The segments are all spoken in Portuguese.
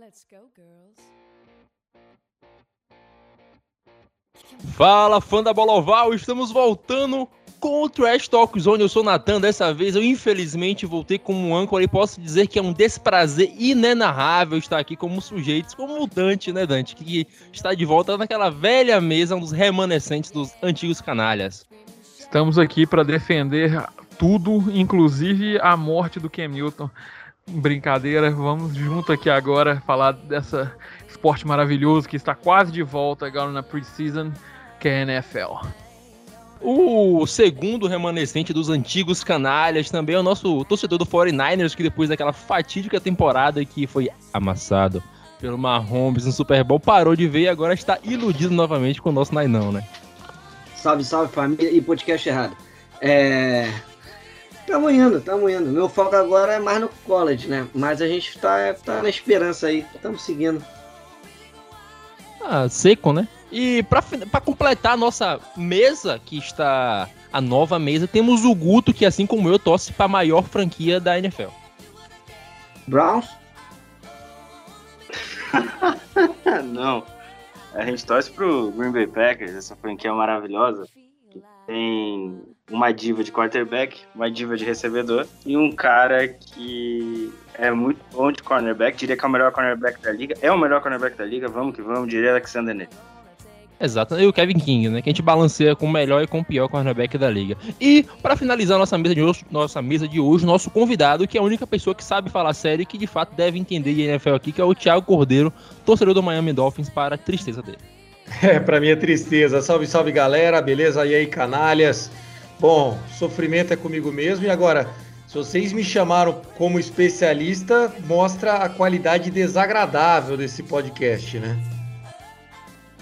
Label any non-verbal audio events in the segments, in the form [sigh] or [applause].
Let's go, girls. Fala, fã da Bola Oval, estamos voltando com o Trash Talk Zone. Eu sou o Natan, dessa vez eu infelizmente voltei como âncora e posso dizer que é um desprazer inenarrável estar aqui como sujeitos, como o Dante, né, Dante? Que está de volta naquela velha mesa, um dos remanescentes dos antigos canalhas. Estamos aqui para defender tudo, inclusive a morte do Newton. Brincadeira, vamos junto aqui agora falar dessa esporte maravilhoso que está quase de volta agora na preseason, que é a NFL. O segundo remanescente dos antigos canalhas também é o nosso torcedor do 49ers, que depois daquela fatídica temporada que foi amassado pelo Mahomes no Super Bowl, parou de ver e agora está iludido novamente com o nosso Nainão, né? Salve, salve família e podcast errado. É. Tamo indo, tamo indo. Meu foco agora é mais no college, né? Mas a gente tá, tá na esperança aí. Estamos seguindo. Ah, seco, né? E pra completar a nossa mesa, que está a nova mesa, temos o Guto, que assim como eu, torce pra maior franquia da NFL. Browns? [laughs] Não. A gente torce pro Green Bay Packers, essa franquia maravilhosa. Tem uma diva de quarterback, uma diva de recebedor e um cara que é muito bom de cornerback, diria que é o melhor cornerback da liga. É o melhor cornerback da liga, vamos que vamos, diria Alexander Ney. Exato, e o Kevin King, né? Que a gente balanceia com o melhor e com o pior cornerback da liga. E, pra finalizar nossa mesa de hoje, nossa mesa de hoje, nosso convidado, que é a única pessoa que sabe falar sério e que de fato deve entender de NFL aqui, que é o Thiago Cordeiro, torcedor do Miami Dolphins, para a tristeza dele. [laughs] É, pra minha tristeza. Salve, salve galera, beleza? E aí, canalhas? Bom, sofrimento é comigo mesmo. E agora, se vocês me chamaram como especialista, mostra a qualidade desagradável desse podcast, né?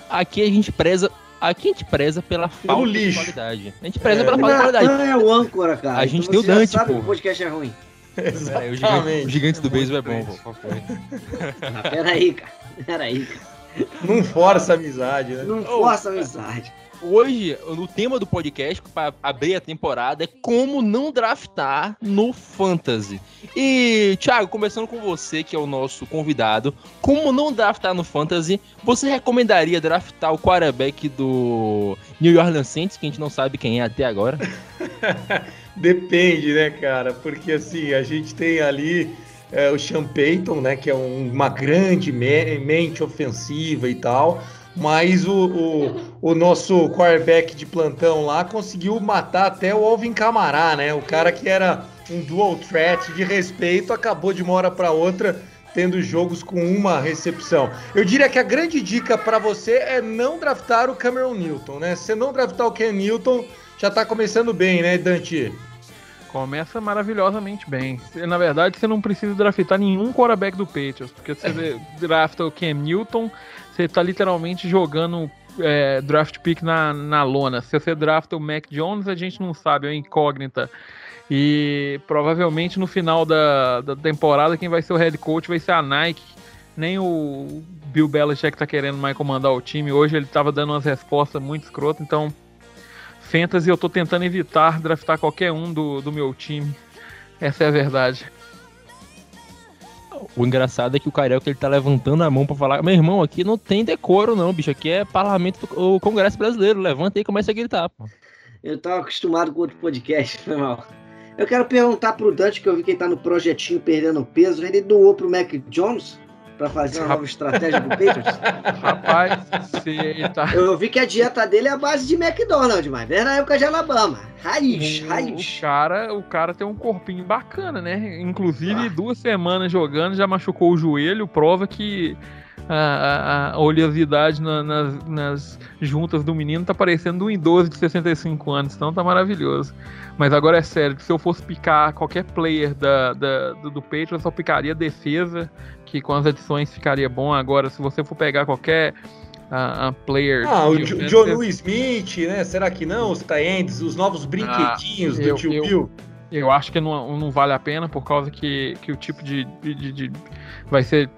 Aqui a gente preza. Aqui a gente preza pela falta de qualidade. A gente preza É. pela falta de qualidade. Natan é o âncora, cara. A gente Então tem o Dante, sabe pô. que o podcast é ruim. O, gigante, o Exatamente. gigante do Muito beisebol é bom. pô? Ah, peraí, cara. Peraí, cara. Não força a amizade, né? Não força a amizade. Hoje, o tema do podcast para abrir a temporada é como não draftar no Fantasy. E, Thiago, começando com você, que é o nosso convidado, como não draftar no Fantasy, você recomendaria draftar o quarterback do New Orleans Saints, que a gente não sabe quem é até agora? [laughs] Depende, né, cara? Porque assim, a gente tem ali é, o Sean Payton, né? Que é um- uma grande me- mente ofensiva e tal. Mas o, o, o nosso quarterback de plantão lá conseguiu matar até o Alvin Camará, né? O cara que era um dual threat de respeito acabou de uma hora para outra tendo jogos com uma recepção. Eu diria que a grande dica para você é não draftar o Cameron Newton, né? Se você não draftar o Ken Newton, já tá começando bem, né, Dante? Começa maravilhosamente bem. Na verdade, você não precisa draftar nenhum quarterback do Patriots, porque você drafta o Cam Newton, você tá literalmente jogando é, draft pick na, na lona. Se você drafta o Mac Jones, a gente não sabe, é incógnita. E provavelmente no final da, da temporada, quem vai ser o head coach vai ser a Nike. Nem o Bill Belichick tá querendo mais comandar o time. Hoje ele tava dando umas respostas muito escrotas, então Fantasy eu tô tentando evitar draftar qualquer um do, do meu time. Essa é a verdade. O engraçado é que o Carioca ele tá levantando a mão pra falar: meu irmão, aqui não tem decoro, não, bicho. Aqui é parlamento do o Congresso Brasileiro. Levanta e começa a gritar, pô. Eu tava acostumado com outro podcast, [laughs] foi mal. Eu quero perguntar pro Dante, que eu vi que ele tá no projetinho perdendo peso. Ele doou pro Mac Jones pra fazer uma nova estratégia pro Patriots? [laughs] Rapaz, você tá. Eu vi que a dieta dele é a base de McDonald's, mas desde na época de Alabama. Raiz, O, raiz. o cara, o cara tem um corpinho bacana, né? Inclusive, duas semanas jogando, já machucou o joelho, prova que a, a- a oleosidade na- nas, nas juntas do menino tá parecendo um idoso de 65 anos, então tá maravilhoso. Mas agora é sério, que se eu fosse picar qualquer player da, da- do, do Patriots, eu só picaria defesa, que com as adições ficaria bom. Agora, se você for pegar qualquer ah, ah, player. Ah, o John Smith, né? Será que não? Os Taendes, os novos brinquedinhos do eu- tio eu- Bill. Eu acho que não, não vale a pena por causa que, que o tipo de, de, de- de- vai ser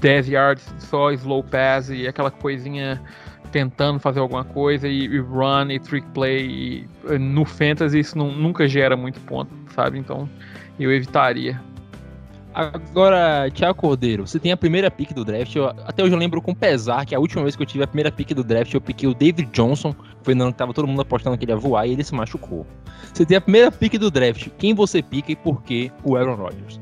10 yards só, slow pass e aquela coisinha tentando fazer alguma coisa e, e run e trick play. E, no fantasy isso não- nunca gera muito ponto, sabe? Então eu evitaria. Agora, Thiago Cordeiro, você tem a primeira pick do draft. Eu, até hoje eu lembro com pesar que a última vez que eu tive a primeira pick do draft, eu piquei o David Johnson. Foi no ano que tava todo mundo apostando que ele ia voar e ele se machucou. Você tem a primeira pick do draft. Quem você pica e por que o Aaron Rodgers?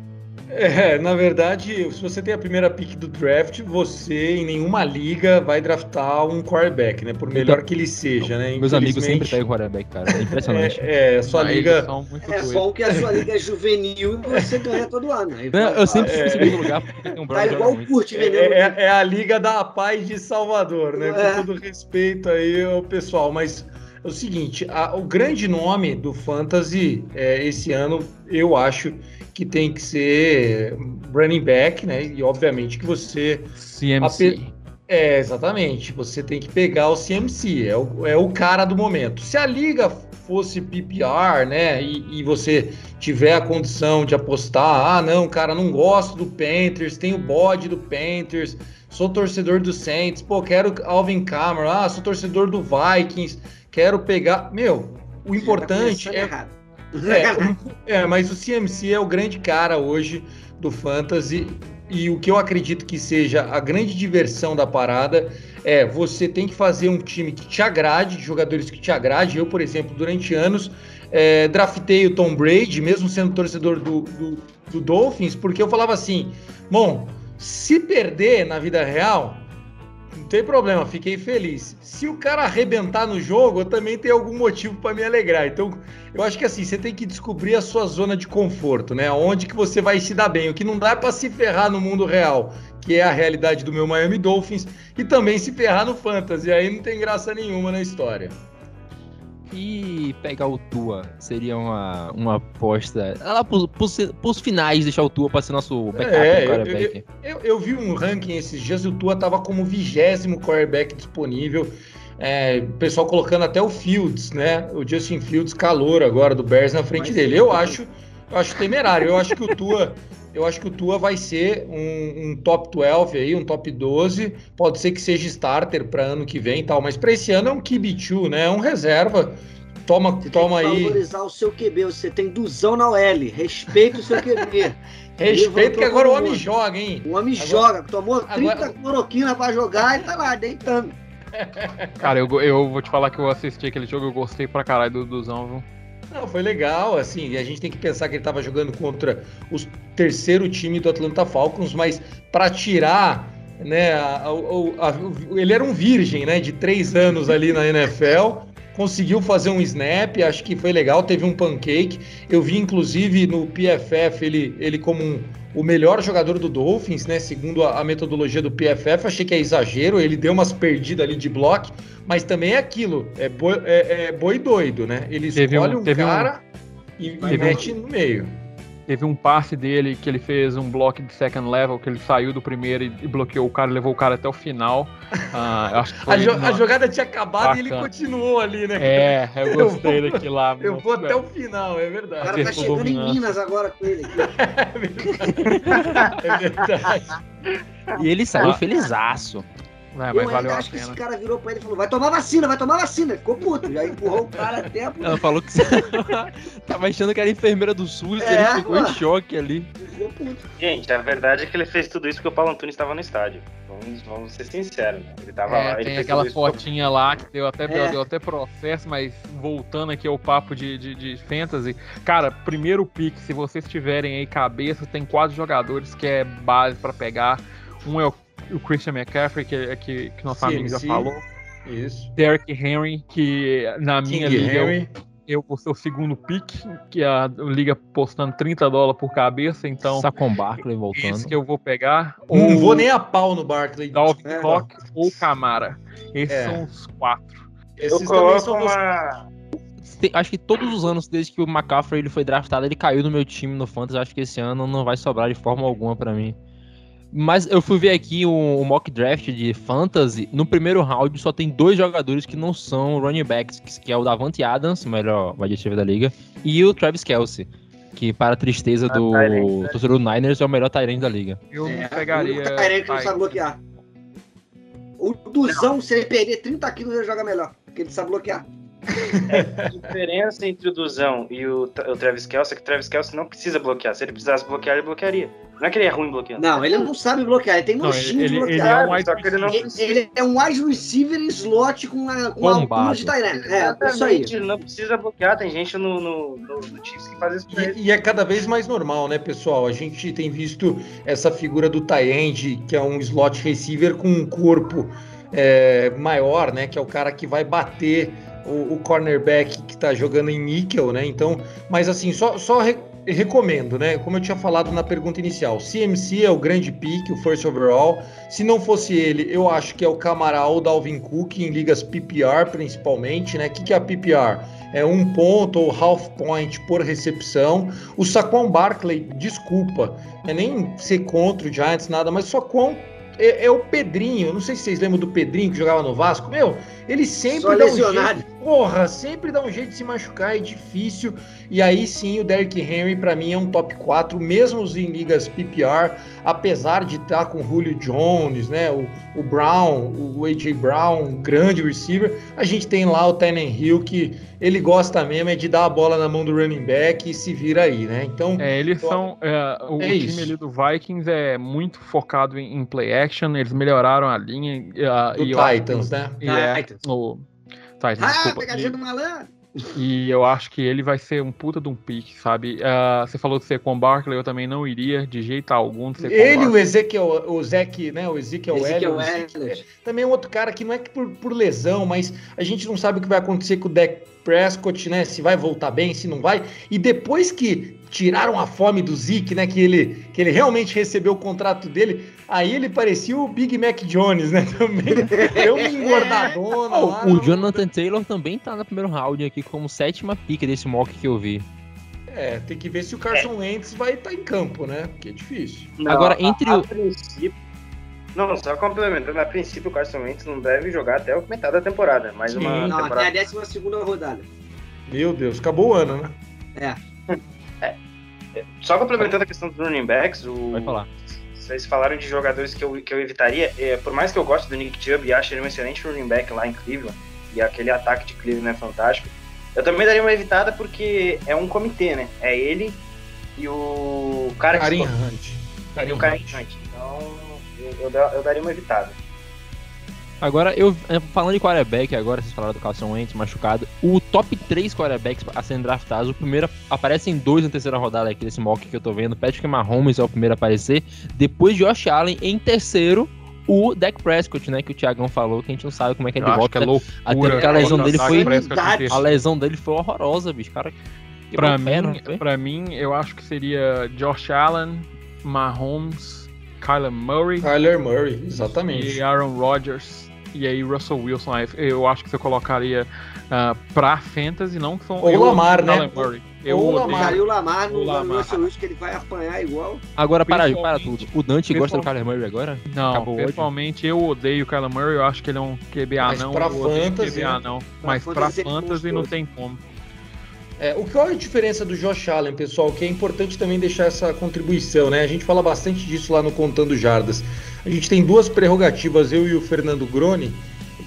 É, na verdade, se você tem a primeira pick do draft, você em nenhuma liga vai draftar um quarterback, né? Por melhor então, que ele seja, né? Meus amigos sempre pegam quarterback, cara. É impressionante. [laughs] É, é sua liga. É bom que a sua liga é juvenil e você ganha todo ano. Não, eu sempre fico em segundo lugar porque tem um Tá igual o Kurt, é, é, é, a liga da paz de Salvador, né? Com é. todo respeito aí ao pessoal, mas é o seguinte, a, o grande nome do Fantasy é, esse ano, eu acho que tem que ser running back, né? E obviamente que você. CMC. É, exatamente. Você tem que pegar o CMC, é o, é o cara do momento. Se a liga fosse PPR, né? E, e, você tiver a condição de apostar, ah, não, cara, não gosto do Panthers, tenho bode do Panthers, sou torcedor do Saints, pô, quero Alvin Kamara, ah, sou torcedor do Vikings, quero pegar. Meu, o importante é. Errado. É, [laughs] é, mas o CMC é o grande cara hoje do Fantasy. E o que eu acredito que seja a grande diversão da parada é você tem que fazer um time que te agrade, de jogadores que te agrade. Eu, por exemplo, durante anos é, draftei o Tom Brady, mesmo sendo torcedor do, do, do Dolphins, porque eu falava assim: bom, se perder na vida real, não tem problema, fiquei feliz. Se o cara arrebentar no jogo, eu também tenho algum motivo para me alegrar. Então, eu acho que assim, você tem que descobrir a sua zona de conforto, né? Onde que você vai se dar bem. O que não dá é para se ferrar no mundo real, que é a realidade do meu Miami Dolphins, e também se ferrar no fantasy. Aí não tem graça nenhuma na história. E pegar o Tua seria uma, uma aposta. Lá pros, pros, pros finais deixar o Tua pra ser nosso backup é, quarterback. Eu, eu, eu, vi um ranking esses dias e o Tua tava como vigésimo quarterback disponível. É, o pessoal colocando até o Fields, né? O Justin Fields calor agora do Bears na frente Mas dele. Eu acho, eu acho temerário. Eu acho que o Tua eu acho que o Tua vai ser um, um, top 12 aí, um top 12. Pode ser que seja starter para ano que vem e tal, mas para esse ano é um QB2, né? É um reserva. Toma, você toma tem que aí. valorizar o seu QB, você tem duzão na OL. Respeita o seu QB. [laughs] Respeito que agora o homem joga, hein? O homem agora... joga, tomou 30 agora... cloroquina para jogar e tá lá deitando. Cara, eu, eu vou te falar que eu assisti aquele jogo, eu gostei pra caralho do Duzão, viu? Não, foi legal, assim, a gente tem que pensar que ele estava jogando contra o terceiro time do Atlanta Falcons, mas para tirar, né, a, a, a, ele era um virgem, né, de três anos ali na NFL, conseguiu fazer um snap, acho que foi legal, teve um pancake, eu vi inclusive no PFF ele, ele como um, o melhor jogador do Dolphins, né? Segundo a, a, metodologia do PFF, achei que é exagero. Ele deu umas perdidas ali de bloco, mas também é aquilo, é boi, é, é boi doido, né? Ele teve escolhe um, um cara um, e, e mete um, no meio. Teve um passe dele que ele fez um bloco de second level, que ele saiu do primeiro e, bloqueou o cara, levou o cara até o final. Ah, [laughs] a, jo uma... a, jogada tinha acabado Bacana. e ele continuou ali, né? É, eu gostei eu daquilo lá. Eu vou até o final, é verdade. O cara tá chegando dominante. em Minas agora com ele. [laughs] é verdade. E ele saiu ah. felizaço. É, mas eu valeu acho que esse cara virou pra ele e falou: vai tomar vacina, vai tomar vacina. Ficou puto. Já empurrou o cara até a Ela falou que [laughs] tava achando que era enfermeira do SUS é, ele ficou mano. em choque ali. Ficou puto. Gente, a verdade é que ele fez tudo isso porque o Paulo Antunes estava no estádio. Vamos, vamos ser sinceros. Né? Ele tava é, lá. Tem aquela fotinha lá que deu até, é. deu até processo, mas voltando aqui ao papo de, de, de fantasy. Cara, primeiro pick, se vocês tiverem aí cabeça, tem quatro jogadores que é base para pegar. Um é o o Christian McCaffrey, que, é, que, que nossa sim, amiga já falou. Isso. Derek Henry, que na King minha liga Henry. eu, vou ser o segundo pick, que a liga postando 30 dólares por cabeça, então. Tá com Barkley voltando. Esse que eu vou pegar. Não ou, vou nem a pau no Barkley. Dalvin é, Cook ou Camara. Esses é. são os quatro. Esses eu também são uma... Acho que todos os anos, desde que o McCaffrey ele foi draftado, ele caiu no meu time no Fantasy. Acho que esse ano não vai sobrar de forma alguma para mim. Mas eu fui ver aqui o, o, mock draft de fantasy. No primeiro round só tem dois jogadores que não são running backs, que é o Davante Adams, o melhor wide da liga, e o Travis Kelsey, que para a tristeza ah, do torcedor do Niners é o melhor Tyrant da liga. Eu é, pegaria. O Tyrant que não sabe bloquear. O Duzão, se ele perder 30 quilos, ele joga melhor, porque ele sabe bloquear. É, a diferença entre o Duzão e o, o Travis Kelce é que o Travis Kelce não precisa bloquear. Se ele precisasse bloquear, ele bloquearia. Não é que ele é ruim bloqueando. Não, ele não sabe bloquear, ele tem nojinho de ele, ele bloquear. é um wide só que ele não Ele, precisa. ele é um wide receiver slot com uma, com uma de Tyrant. É, isso aí. Exatamente, ele não precisa bloquear. Tem gente no, no, no, no Chiefs que faz isso pra ele. E, e é cada vez mais normal, né, pessoal? A gente tem visto essa figura do Tyend, que é um slot receiver com um corpo é, maior, né? Que é o cara que vai bater o, o cornerback que tá jogando em níquel, né? Então, mas assim, só, só re- recomendo, né? Como eu tinha falado na pergunta inicial, CMC é o grande pick, o first overall. Se não fosse ele, eu acho que é o Camara ou o Dalvin Cook em ligas PPR, principalmente, né? O que, que é a PPR? É um ponto ou half point por recepção. O Saquon Barkley, desculpa, é nem ser contra o Giants, nada, mas Saquon é, é o Pedrinho. Não sei se vocês lembram do Pedrinho que jogava no Vasco. Meu, ele sempre Só dá um lesionado. jeito. Porra, sempre dá um jeito de se machucar, é difícil. E aí sim, o Derrick Henry, para mim, é um top 4, mesmo em ligas PPR, apesar de estar com o Julio Jones, né? O, o Brown, o AJ Brown, um grande receiver. A gente tem lá o Tenen Hill, que ele gosta mesmo é de dar a bola na mão do running back e se vira aí, né? Então, É, eles são. é, o É time isso. ali do Vikings é muito focado em, em play action, eles melhoraram a linha. Uh, do e Titans, né? E é, Titans. o Ah, desculpa. pegadinha do malandro. E, e eu acho que ele vai ser um puta de um pique, sabe? Ah, você falou do Saquon Barkley, eu também não iria de jeito algum. Ele, Barkley. o Ezequiel, o Zeke, né? O Ezekiel Ezekiel Elliott, Elliott. também é um outro cara que não é que por, por lesão, mas a gente não sabe o que vai acontecer com o Dak Prescott, né? Se vai voltar bem, se não vai. E depois que tiraram a fome do Zeke, né? Que ele, que ele realmente recebeu o contrato dele, aí ele parecia o Big Mac Jones, né? [laughs] Também deu uma engordadona Ó, lá. o não- Jonathan Taylor também tá no primeiro round aqui como sétima pica desse mock que eu vi. É, tem que ver se o Carson Wentz vai estar em campo, né? Porque é difícil. Não, Agora, a- entre a, o- princípio. Não, só complementando, a princípio o Carson Wentz não deve jogar até o metade da temporada. Mais Sim. uma Não, até temporada. a décima segunda rodada. Meu Deus, acabou o ano, né? Só complementando a questão dos running backs, o... Vai falar. vocês falaram de jogadores que eu, que eu evitaria. É, por mais que eu goste do Nick Chubb e ache ele um excelente running back lá em Cleveland, e aquele ataque de Cleveland é fantástico, eu também daria uma evitada porque é um comitê, né? É ele e o cara que Karim Hunt. e o Karim Hunt. Então eu, eu, eu daria uma evitada. Agora, eu é, falando de quarterback, agora vocês falaram do Carson Wentz machucado. O top 3 quarterbacks a serem draftados, o primeiro aparece em dois na terceira rodada aqui desse mock que eu tô vendo. Patrick Mahomes é o primeiro a aparecer. Depois Josh Allen em terceiro, o Dak Prescott, né? Que o Thiagão falou, que a gente não sabe como é que é Eu acho volta. que é Até porque a lesão dele foi-. A lesão dele foi horrorosa, bicho. Cara, quebrou Pra a perna, mim, pra mim, eu acho que seria Josh Allen, Mahomes, Kyler Murray Kyler Murray, exatamente. e Aaron Rodgers. E aí Russell Wilson. Eu acho que você colocaria uh, pra Fantasy, não que são. Ou eu Lamar, né? Murray. Eu odeio- Lamar. Caiu o Lamar no O Lamar. no Russell Wilson, que ele vai apanhar igual. Agora, para, para tudo. O Dante gosta do Kyler Murray agora? Não, Acabou pessoalmente eu odeio o Kyler Murray, eu acho que ele é um QB Mas anão. pra fantasy, né? anão. Mas Pra pra fantasy mostrou. não tem como. É, o qual é a diferença do Josh Allen, pessoal? Que é importante também deixar essa contribuição, né? A gente fala bastante disso lá no Contando Jardas. A gente tem duas prerrogativas, eu e o Fernando Groni,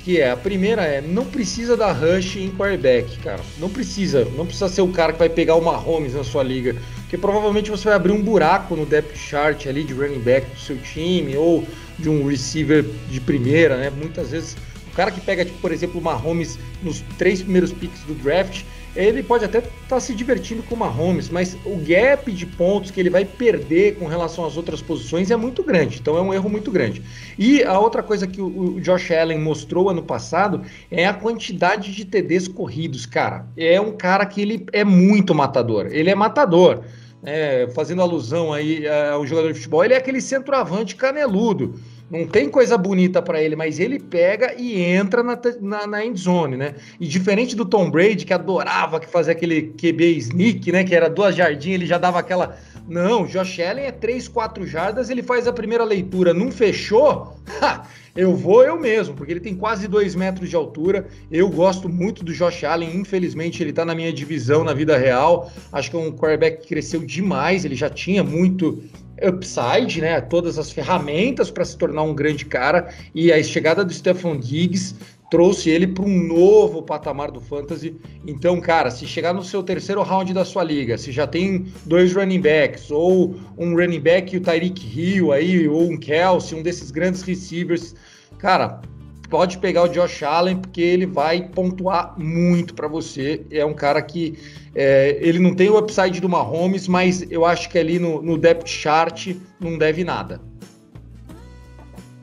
que é a primeira é não precisa dar rush em quarterback, cara. Não precisa, não precisa ser o cara que vai pegar o Mahomes na sua liga, porque provavelmente você vai abrir um buraco no depth chart ali de running back do seu time ou de um receiver de primeira, né? Muitas vezes o cara que pega, tipo, por exemplo, o Mahomes nos três primeiros picks do draft, ele pode até estar se divertindo com o Mahomes, mas o gap de pontos que ele vai perder com relação às outras posições é muito grande. Então é um erro muito grande. E a outra coisa que o, Josh Allen mostrou ano passado é a quantidade de TDs corridos, cara. É um cara que ele é muito matador. Ele é matador. É, fazendo alusão aí é, ao jogador de futebol, ele é aquele centroavante caneludo. Não tem coisa bonita para ele, mas ele pega e entra na, na, na end zone, né? E diferente do Tom Brady, que adorava que fazia aquele QB sneak, né? Que era duas jardinhas, ele já dava aquela. Não, Josh Allen é três, quatro jardas, ele faz a primeira leitura, não fechou? Ha! Eu vou eu mesmo, porque ele tem quase dois metros de altura. Eu gosto muito do Josh Allen, infelizmente ele tá na minha divisão na vida real. Acho que é um quarterback que cresceu demais, ele já tinha muito upside, né? Todas as ferramentas para se tornar um grande cara. E a chegada do Stephon Diggs trouxe ele para um novo patamar do fantasy. Então, cara, se chegar no seu terceiro round da sua liga, se já tem dois running backs, ou um running back e o Tyreek Hill aí, ou um Kelsey, um desses grandes receivers, cara, pode pegar o Josh Allen, porque ele vai pontuar muito para você. É um cara que é, ele não tem o upside do Mahomes, mas eu acho que ali no, no depth chart não deve nada.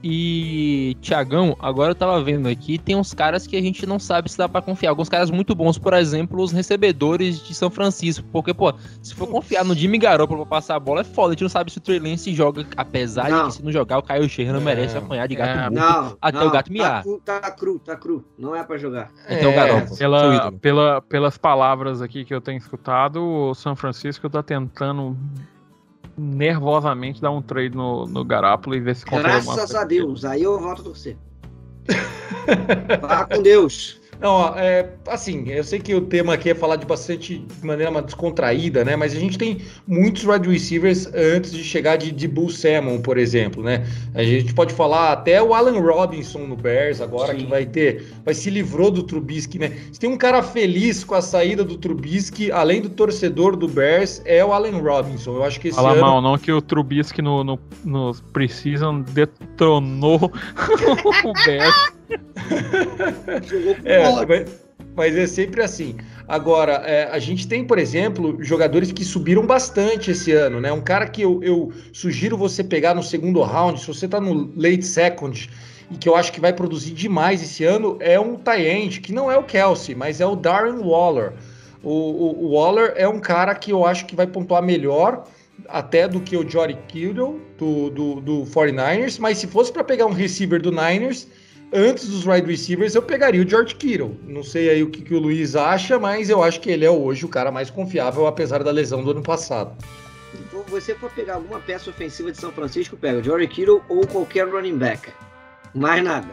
E, Tiagão, agora eu tava vendo aqui, tem uns caras que a gente não sabe se dá para confiar. Alguns caras muito bons, por exemplo, os recebedores de São Francisco. Porque, pô, se for confiar no Jimmy Garoppolo pra passar a bola, é foda. A gente não sabe se o Trey Lance joga, apesar não. de que se não jogar, o Caio Scherrer não merece é, apanhar de gato é, não, até não, o gato miar. Tá, tá, cru, tá cru. Não é para jogar. Então, é, Garoppolo. Pela, pela, pelas palavras aqui que eu tenho escutado, o São Francisco tá tentando nervosamente dar um trade no, no Garápolo e ver se consegue Graças a Deus, aí eu volto a torcer. Vá com Deus. Não, é, assim, eu sei que o tema aqui é falar de bastante de maneira mais descontraída, né? Mas a gente tem muitos wide receivers antes de chegar de, de Bull Salmon, por exemplo, né? A gente pode falar até o Allen Robinson no Bears agora Sim. que vai ter, vai se livrou do Trubisky, né? Se tem um cara feliz com a saída do Trubisky, além do torcedor do Bears, é o Allen Robinson. Eu acho que esse Fala ano... mal, não que o Trubisky no, no, no Precision detonou [laughs] o Bears. [laughs] é, mas, mas, é sempre assim. Agora, é, a gente tem, por exemplo, jogadores que subiram bastante esse ano, né? Um cara que eu, eu sugiro você pegar no segundo round, se você tá no late second, e que eu acho que vai produzir demais esse ano, é um tie que não é o Kelsey, mas é o Darren Waller. O, o, o, Waller é um cara que eu acho que vai pontuar melhor até do que o Jory Kittle do, do, do 49ers, mas se fosse para pegar um receiver do Niners, antes dos wide receivers, eu pegaria o George Kittle. Não sei aí o que, que, o Luiz acha, mas eu acho que ele é hoje o cara mais confiável, apesar da lesão do ano passado. Então, você for pegar alguma peça ofensiva de São Francisco, pega o George Kittle ou qualquer running back. Mais nada.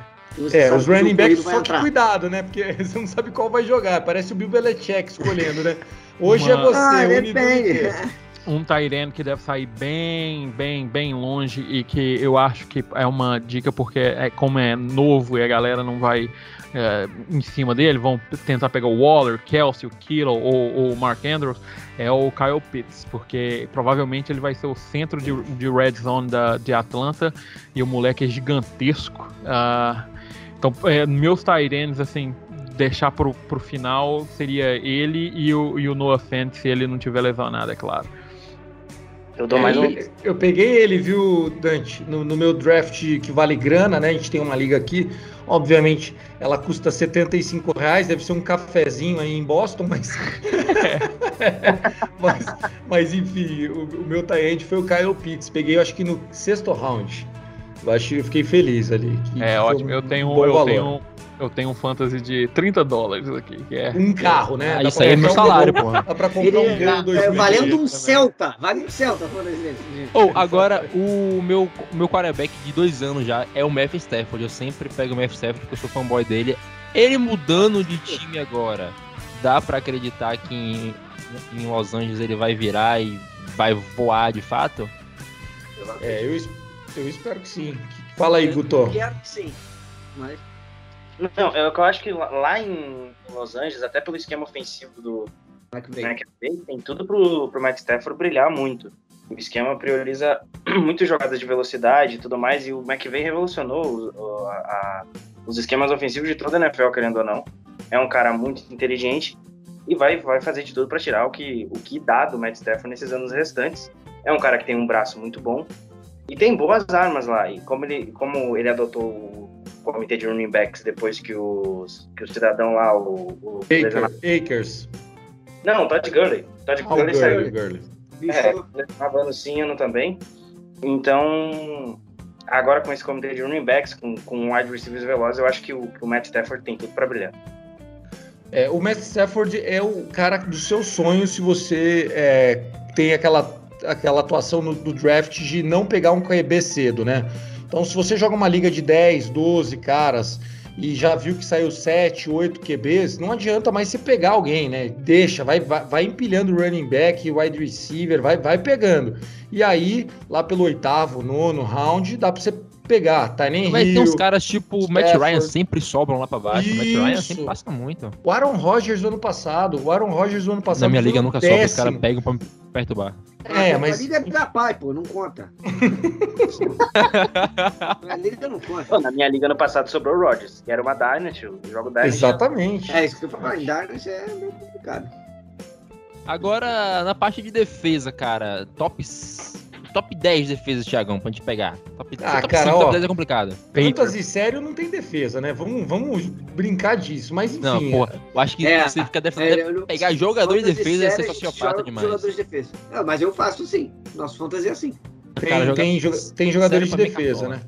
é, os running backs, só que cuidado, né? Porque [laughs] você não sabe qual vai jogar. Parece o Bill Belichick escolhendo, né? [laughs] Hoje é Uma... é você, ah, depende [laughs] um Tyrant que deve sair bem, bem, bem longe e que eu acho que é uma dica porque é como é novo e a galera não vai é, em cima dele, vão tentar pegar o Waller, Kelsey, o Kittle ou o Mark Andrews, é o Kyle Pitts, porque provavelmente ele vai ser o centro de, de red zone da, de Atlanta e o moleque é gigantesco. Uh, então, é, meus Tyrants, assim, deixar pro, pro final seria ele e o, e o Noah Fent se ele não tiver lesionado, é claro. Eu dou mais um. Eu peguei ele, viu, Dante, no, no, meu draft que vale grana, né? A gente tem uma liga aqui. Obviamente, ela custa 75 reais, deve ser um cafezinho aí em Boston, [laughs] mas. [laughs] mas, mas, enfim, o, o meu tie foi o Kyle Pitts. Peguei, eu acho que no sexto round. Eu acho que eu fiquei feliz ali. é ótimo. Um eu tenho, eu tenho eu tenho um fantasy de 30 dólares aqui, que é... Um carro, né? Ah, isso aí é meu salário, pô. Dá pra comprar um Gol é, Valendo um Celta. Vale um Celta, por exemplo. Ou, oh, agora, o meu, meu quarterback de dois anos já é o Matthew Stafford. Eu sempre pego o Matthew Stafford porque eu sou fanboy dele. Ele mudando de time agora, dá pra acreditar que em, em Los Angeles ele vai virar e vai voar de fato? É, eu, eu espero que sim. Fala aí, Guto. Eu quero que sim, mas... Não, eu, eu acho que lá em Los Angeles, até pelo esquema ofensivo do McVay, tem tudo pro, pro Matt Stafford brilhar muito. O esquema prioriza [clears throat] muito jogadas de velocidade e tudo mais, e o McVay revolucionou o, a, a, os esquemas ofensivos de toda a NFL, querendo ou não. É um cara muito inteligente e vai, vai fazer de tudo para tirar o que, o que dá do Matt Stafford nesses anos restantes. É um cara que tem um braço muito bom e tem boas armas lá. E como ele, como ele adotou comitê de running backs depois que os, que o cidadão lá, o. o Aker, Akers. Não, Todd Gurley. Todd oh, Gurley saiu. Gurley. É, lesionava no também. Então, agora com esse comitê de running backs, com, com wide receivers velozes, eu acho que o, que o Matt Stafford tem tudo para brilhar. É, o Matt Stafford é o cara do seu sonho se você é, tem aquela, aquela atuação no, no draft de não pegar um QB cedo, né? Então, se você joga uma liga de 10, 12 caras e já viu que saiu 7, 8 QBs, não adianta mais você pegar alguém, né? Deixa, vai, vai, vai empilhando running back, wide receiver, vai, vai pegando. E aí, lá pelo oitavo, nono round, dá para você pegar Tyne Vai ter Hill, uns caras tipo o Matt. Ryan sempre sobram lá pra baixo. O Matt Ryan Isso. sempre passa muito. o Aaron Rodgers do ano passado. O Aaron Rodgers do ano passado. Na minha liga nunca sobra, os caras pegam pra me perturbar. É, A mas- liga é da pai, pô, não conta. [laughs] a liga não conta. Pô, na minha liga no passado sobrou o Rodgers, que era uma Dynasty, o jogo Dynasty. Exatamente. É isso que eu tô falando. Darkness é meio complicado. Agora, na parte de defesa, cara, top, s- top 10 defesas, Thiagão, pra gente pegar. Top, Ah, top cara, 5, ó. top 10 é complicado. Fantasy sério não tem defesa, né? Vamos, vamos brincar disso. Mas enfim. Não, porra, eu acho que É, você fica É, defendendo. eu não- pegar jogador de defesa é sociopata demais. Jogadores de defesa. Não, mas eu faço sim. Nosso fantasy é assim. Tem, Cara, tem, joga- tem jogadores de defesa, né?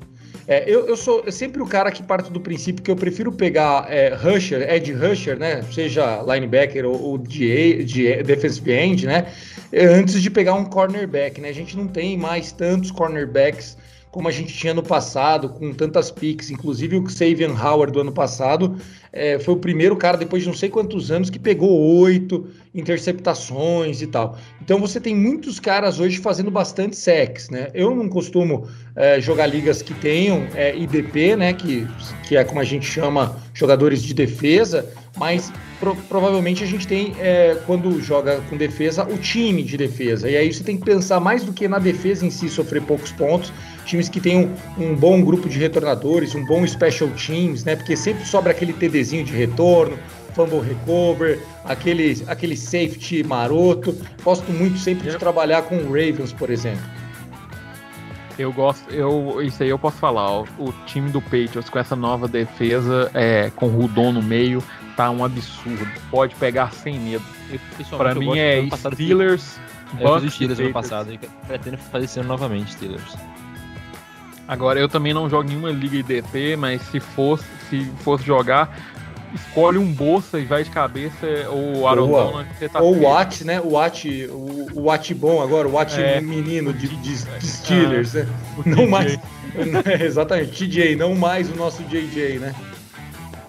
É, eu, eu sou sempre o cara que parte do princípio que eu prefiro pegar é, rusher, edge rusher, né? Seja linebacker ou, ou de, de defensive end, né? é, Antes de pegar um cornerback, né? A gente não tem mais tantos cornerbacks como a gente tinha no passado, com tantas picks. Inclusive o Savian Howard do ano passado é, foi o primeiro cara, depois de não sei quantos anos, que pegou oito interceptações e tal. Então você tem muitos caras hoje fazendo bastante sacks, né? Eu não costumo é, jogar ligas que tenham é, IDP, né? Que, que é como a gente chama jogadores de defesa, mas pro- provavelmente a gente tem, é, quando joga com defesa, o time de defesa. E aí você tem que pensar mais do que na defesa em si sofrer poucos pontos, times que tenham um bom grupo de retornadores, um bom special teams, né? Porque sempre sobra aquele TDzinho de retorno, fumble recover, aquele, aquele safety maroto. Gosto muito sempre de trabalhar com o Ravens, por exemplo. Eu gosto, eu, isso aí eu posso falar, ó, o time do Patriots com essa nova defesa, é, com o Rudon no meio, tá um absurdo. Pode pegar sem medo. Eu, eu mim é eu Steelers, Eu fiz Bucks Steelers ano Patriots. passado e pretendo fazer ano novamente, Steelers. Agora eu também não jogo nenhuma liga IDP, mas se fosse, se fosse jogar, escolhe um bolsa e vai de cabeça ou. Donald, que você tá Ou o. Watt, né? O Watt, o, o Watt bom agora, o Watt É. menino de, de, de Steelers, né? O Não TJ. mais. [laughs] Exatamente, TJ, não mais o nosso JJ, né?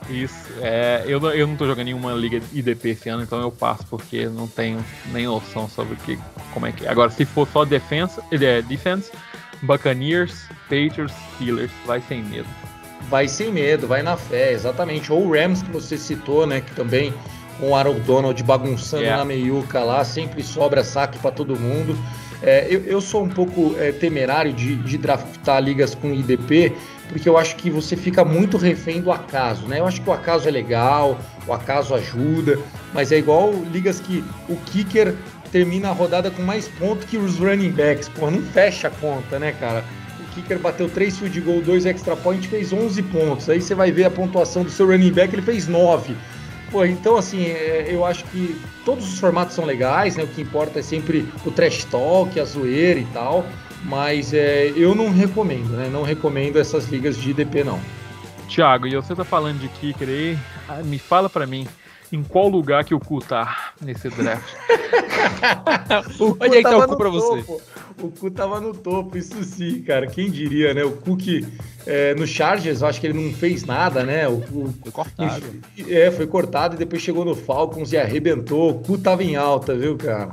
Isso. É, eu, não- eu não tô jogando nenhuma liga IDP esse ano, então eu passo, porque não tenho nem noção sobre o que, como é que é. Agora, se for só defense, é, defense, Buccaneers, Patriots, Steelers, vai sem medo. Vai sem medo, vai na fé, exatamente. Ou o Rams que você citou, né? Que também com o Aaron Donald bagunçando É. na meiuca lá, sempre sobra saque para todo mundo. É, eu, eu sou um pouco é, temerário de, de draftar ligas com IDP, porque eu acho que você fica muito refém do acaso, né? Eu acho que o acaso é legal, o acaso ajuda, mas é igual ligas que o kicker termina a rodada com mais pontos que os running backs. Pô, não fecha a conta, né, cara? Kicker bateu 3 field goal, 2 extra point, fez 11 pontos. Aí você vai ver a pontuação do seu running back, ele fez 9. Pô, então assim, é, eu acho que todos os formatos são legais, né? O que importa é sempre o trash talk, a zoeira e tal. Mas é, eu não recomendo, né? Não recomendo essas ligas de IDP, não. Thiago, e você tá falando de kicker aí, ah, me fala pra mim, em qual lugar que o cu tá nesse draft? [laughs] O Onde é que tá o cu no pra você? topo. O cu tava no topo, isso sim, cara. Quem diria, né? O cu que é, no Chargers, eu acho que ele não fez nada, né? O, o- Foi cortado. é, foi cortado e depois chegou no Falcons e arrebentou. O cu tava em alta, viu, cara?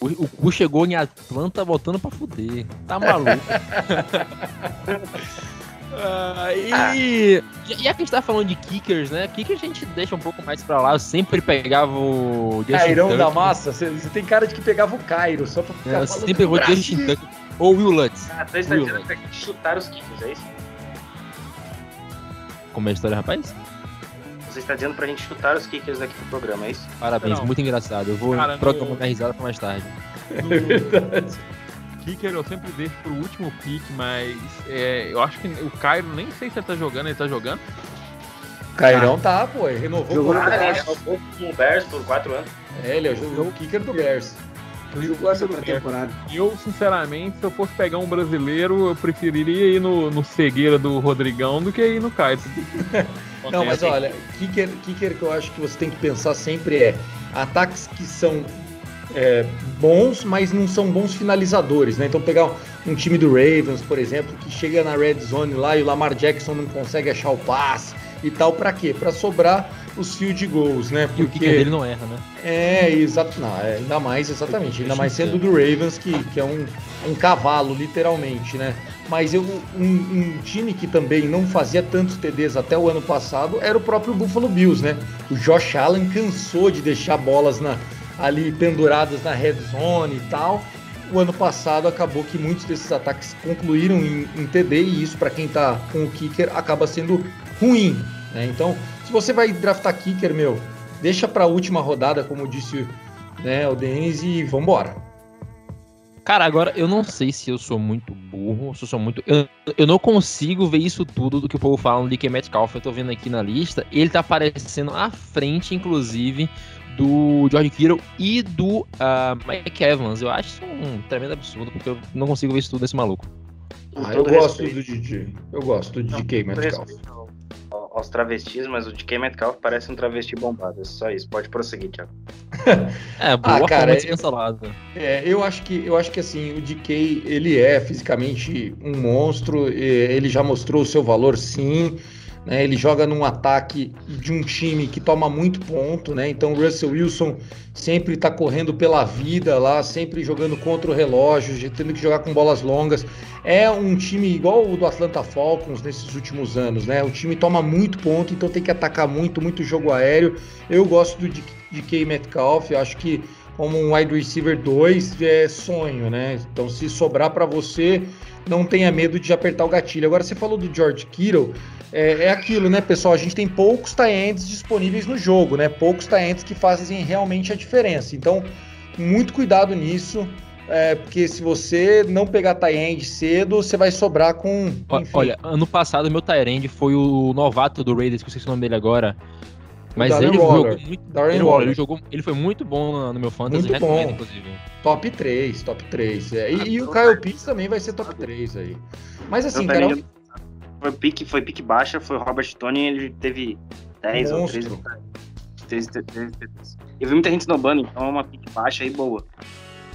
O, o cu chegou em Atlanta voltando pra fuder. Tá maluco. [laughs] Ah, e já que a gente tá falando de kickers, né? Kickers a gente deixa um pouco mais pra lá. Eu sempre pegava o Justin Cairão da massa, você tem cara de que pegava o Cairo, só pra ficar É, Eu falando sempre vou Justin. Tucker. Ou Will Lutz. Ah, então está Will, dizendo pra gente chutar os kickers, é isso? Como é a história, rapaz? Você está dizendo pra gente chutar os kickers aqui do programa, é isso? Parabéns, Não. muito engraçado. Eu vou Cara, programar no- minha risada pra mais tarde. [laughs] É verdade. Kicker eu sempre deixo pro último pick, mas é, eu acho que o Cairo, nem sei se ele tá jogando, ele tá jogando. Cairão tá, pô, ele renovou Jogou com o Bears. renovou com o Bears por 4 anos. É, ele é o o kicker do Bears. Jogou essa temporada. Eu, sinceramente, se eu fosse pegar um brasileiro, eu preferiria ir no, no cegueira do Rodrigão do que ir no Cairo. [laughs] Não, mas olha, kicker, kicker que eu acho que você tem que pensar sempre é ataques que são é, bons, mas não são bons finalizadores, né? Então pegar um, time do Ravens, por exemplo, que chega na red zone lá e o Lamar Jackson não consegue achar o passe e tal, para quê? Para sobrar os field goals, né? Porque... E o kicker dele não erra, né? É, exato, não, é, ainda mais, exatamente, ainda mais sendo do Ravens, que, que é um, um cavalo, literalmente, né? Mas eu, um, um, time que também não fazia tantos TDs até o ano passado era o próprio Buffalo Bills, né? O Josh Allen cansou de deixar bolas na, ali penduradas na red zone e tal. O ano passado acabou que muitos desses ataques concluíram em, em TD e isso para quem tá com o kicker acaba sendo ruim, né? Então, se você vai draftar kicker, meu, deixa para a última rodada, como disse né, o Denis e vambora. Cara, agora eu não sei se eu sou muito burro, se eu sou muito. Eu, eu não consigo ver isso tudo do que o povo fala no DK Metcalf. Eu tô vendo aqui na lista. Ele tá aparecendo à frente, inclusive, do George Kittle e do uh, Mike Evans. Eu acho isso um tremendo absurdo, porque eu não consigo ver isso tudo desse maluco. Ah, eu gosto respeito. do DJ. Eu gosto do DK Metcalf aos travestis, mas o DK Metcalf parece um travesti bombado. É só isso. Pode prosseguir, Thiago. [laughs] é, boa ah, cara, de cancelado. É, eu acho que eu acho que assim, o DK, ele é fisicamente um monstro, ele já mostrou o seu valor sim. Né, ele joga num ataque de um time que toma muito ponto, né? Então o Russell Wilson sempre está correndo pela vida lá, sempre jogando contra o relógio, tendo que jogar com bolas longas. É um time igual o do Atlanta Falcons nesses últimos anos, né? O time toma muito ponto, então tem que atacar muito, muito jogo aéreo. Eu gosto do DK Metcalf, acho que como um wide receiver 2 é sonho, né? Então se sobrar para você, não tenha medo de apertar o gatilho. Agora você falou do George Kittle, é, é aquilo, né, pessoal? A gente tem poucos tie-ends disponíveis no jogo, né? Poucos tie-ends que fazem realmente a diferença. Então, muito cuidado nisso. É, porque se você não pegar tie-end cedo, você vai sobrar com. Enfim. Olha, ano passado meu tie-end foi o novato do Raiders, que eu sei o nome dele agora. Mas ele jogou muito. Darren ele, Waller. Ele, jogou, ele foi muito bom no, meu fantasy, muito bom. inclusive. Top 3, top 3. É. E, e, o Kyle Pitts também vai ser top 3 aí. Mas assim, cara, foi pique, foi pique baixa, foi o Robert Tony, ele teve 10 Monstro. ou 13, 13, 13, 13. Eu vi muita gente snobando, então é uma pique baixa e boa.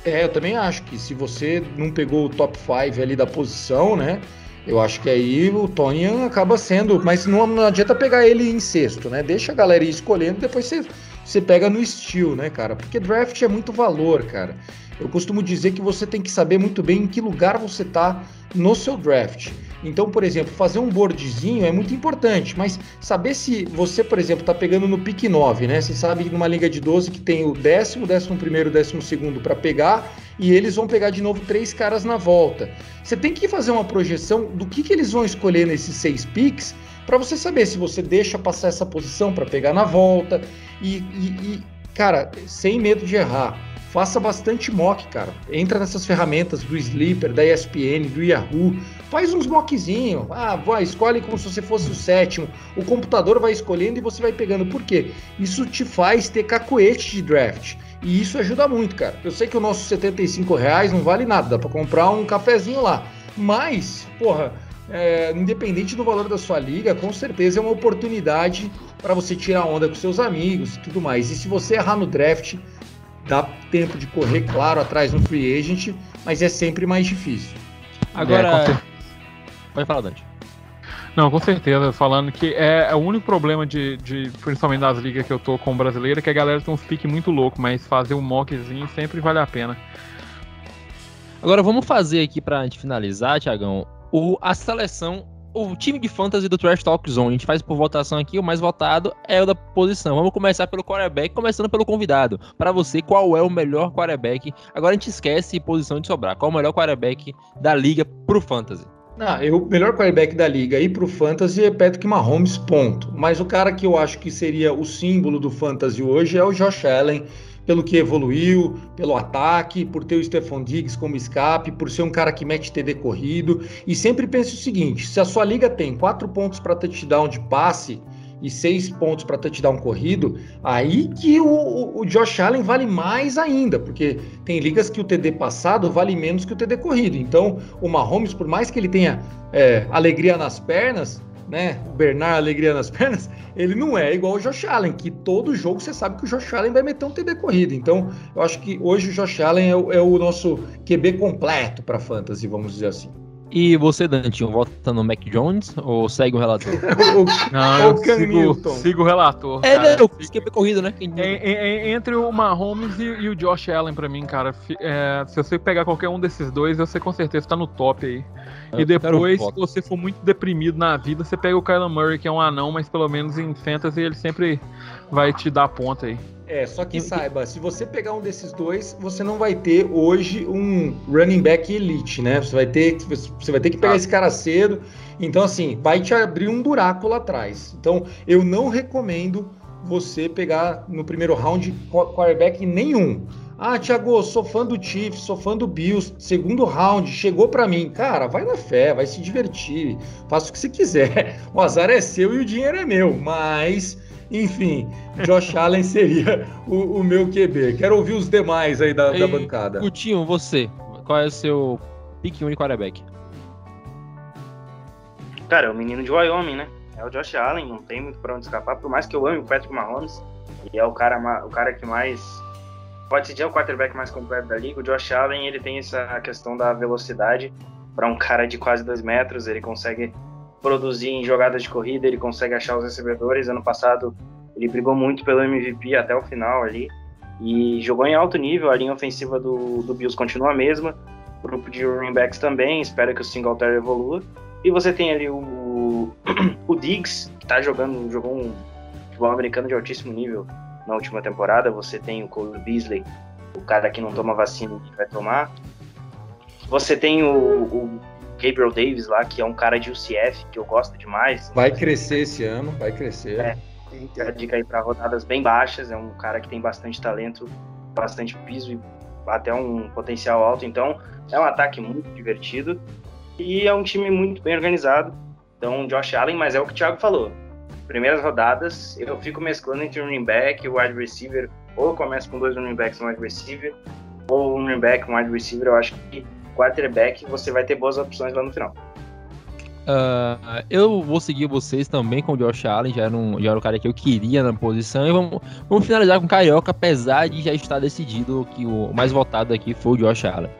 É, eu também acho que se você não pegou o top 5 ali da posição, né? Eu acho que aí o Tony acaba sendo. Mas não, não adianta pegar ele em sexto, né? Deixa a galera ir escolhendo, depois você, você pega no estilo, né, cara? Porque draft é muito valor, cara. Eu costumo dizer que você tem que saber muito bem em que lugar você tá no seu draft. Então, por exemplo, fazer um boardzinho é muito importante, mas saber se você, por exemplo, está pegando no pick 9, né? Você sabe que numa liga de 12 que tem o décimo, décimo primeiro, décimo segundo para pegar e eles vão pegar de novo três caras na volta. Você tem que fazer uma projeção do que, que eles vão escolher nesses seis picks para você saber se você deixa passar essa posição para pegar na volta e, e, e, cara, sem medo de errar faça bastante mock, cara. Entra nessas ferramentas do Sleeper, da ESPN, do Yahoo, faz uns mockzinho. Ah, vai, escolhe como se você fosse o sétimo. O computador vai escolhendo e você vai pegando. Por quê? Isso te faz ter cacoete de draft. E isso ajuda muito, cara. Eu sei que o nosso 75 reais não vale nada, dá para comprar um cafezinho lá. Mas, porra, é, independente do valor da sua liga, com certeza é uma oportunidade para você tirar onda com seus amigos e tudo mais. E se você errar no draft, dá tempo de correr, claro, atrás no free agent, mas é sempre mais difícil. Agora. É, Pode falar, Dante. Não, com certeza. Falando que é, é, o único problema de, de, principalmente das ligas que eu tô com brasileira, que a galera tem uns piques muito louco, mas fazer um mockzinho sempre vale a pena. Agora vamos fazer aqui pra gente finalizar, Tiagão, a seleção o time de fantasy do Trash Talk Zone. A gente faz por votação aqui, o mais votado é o da posição. Vamos começar pelo quarterback, começando pelo convidado. Para você, qual é o melhor quarterback? Agora a gente esquece posição de sobrar. Qual é o melhor quarterback da liga pro fantasy? Ah, eu, o melhor quarterback da liga aí pro Fantasy é Patrick Mahomes, ponto. Mas o cara que eu acho que seria o símbolo do Fantasy hoje é o Josh Allen, pelo que evoluiu, pelo ataque, por ter o Stephon Diggs como escape, por ser um cara que mete TD corrido. E sempre pense o seguinte: se a sua liga tem quatro pontos para touchdown de passe e seis pontos para touchdown corrido, aí que o, o, Josh Allen vale mais ainda, porque tem ligas que o TD passado vale menos que o TD corrido. Então, o Mahomes, por mais que ele tenha é, alegria nas pernas, né, o Bernard alegria nas [laughs] pernas, ele não é igual o Josh Allen, que todo jogo você sabe que o Josh Allen vai meter um TD corrido. Então, eu acho que hoje o Josh Allen é é o nosso QB completo para fantasy, vamos dizer assim. E você, Dantinho, vota no Mac Jones ou segue o relator? [laughs] Não, eu o sigo, sigo o relator. É, cara. né? O esquema corrido, né? É- é- é entre o Mahomes e, e o Josh Allen pra mim, cara. É, se você pegar qualquer um desses dois, você com certeza tá no top aí. Eu e depois, se você for muito deprimido na vida, você pega o Kyler Murray, que é um anão, mas pelo menos em fantasy ele sempre vai te dar ponta aí. É, só que saiba, se você pegar um desses dois, você não vai ter hoje um running back elite, né? Você vai ter, você vai ter que pegar esse cara cedo. Então, assim, vai te abrir um buraco lá atrás. Então, eu não recomendo você pegar no primeiro round qu- quarterback nenhum. Ah, Thiago, sou fã do Chiefs, sou fã do Bills, segundo round, chegou pra mim. Cara, vai na fé, vai se divertir, faça o que você quiser. [laughs] O azar é seu e o dinheiro é meu, mas enfim, Josh Allen seria o, o meu QB. Quero ouvir os demais aí da, da E- bancada. Gutinho, você, qual é o seu pick único quarterback? Cara, é o menino de Wyoming, né? É o Josh Allen, não tem muito pra onde escapar, por mais que eu ame o Patrick Mahomes, e é o cara, o cara que mais. Pode ser o quarterback mais completo da liga. O Josh Allen, ele tem essa questão da velocidade. Para um cara de quase 2 metros, ele consegue produzir em jogadas de corrida, ele consegue achar os recebedores. Ano passado, ele brigou muito pelo MVP até o final ali. E jogou em alto nível. A linha ofensiva do, do Bills continua a mesma. O grupo de running backs também. Espero que o Singletary evolua. E você tem ali o, [clears throat] o Diggs, que tá jogando, jogou um futebol americano de altíssimo nível na última temporada. Você tem o Cole Beasley, o cara que não toma vacina que vai tomar. Você tem o, o Gabriel Davis lá, que é um cara de UCF, que eu gosto demais. Vai crescer esse ano, vai crescer. É. A dica aí para rodadas bem baixas. É um cara que tem bastante talento, bastante piso e até um potencial alto. Então, é um ataque muito divertido e é um time muito bem organizado. Então, Josh Allen, mas é o que o Thiago falou. Primeiras rodadas, eu fico mesclando entre running back e wide receiver. Ou começo com dois running backs e um wide receiver, ou um running back e um wide receiver. Eu acho que quarterback você vai ter boas opções lá no final. Ah, eu vou seguir vocês também com o Josh Allen, já era, um, já era o cara que eu queria na posição. E vamos, vamos finalizar com o Carioca, apesar de já estar decidido que o mais votado aqui foi o Josh Allen.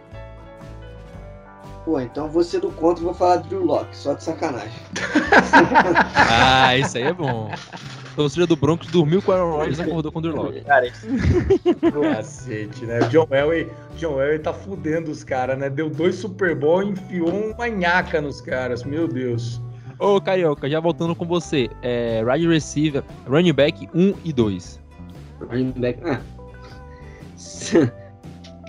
Pô, então vou ser do contra e vou falar do Drew Locke, só de sacanagem. [laughs] Ah, isso aí é bom. A torcida do Broncos dormiu com o Aaron Rodgers e acordou com o Drew Locke. Cara, isso [laughs] Cacete, né? O John Elway, John Elway tá fudendo os caras, né? Deu dois Super Bowl e enfiou uma nhaca nos caras, meu Deus. Ô, Carioca, já voltando com você. É, wide receiver, running back 1 e 2. Running back. Ah.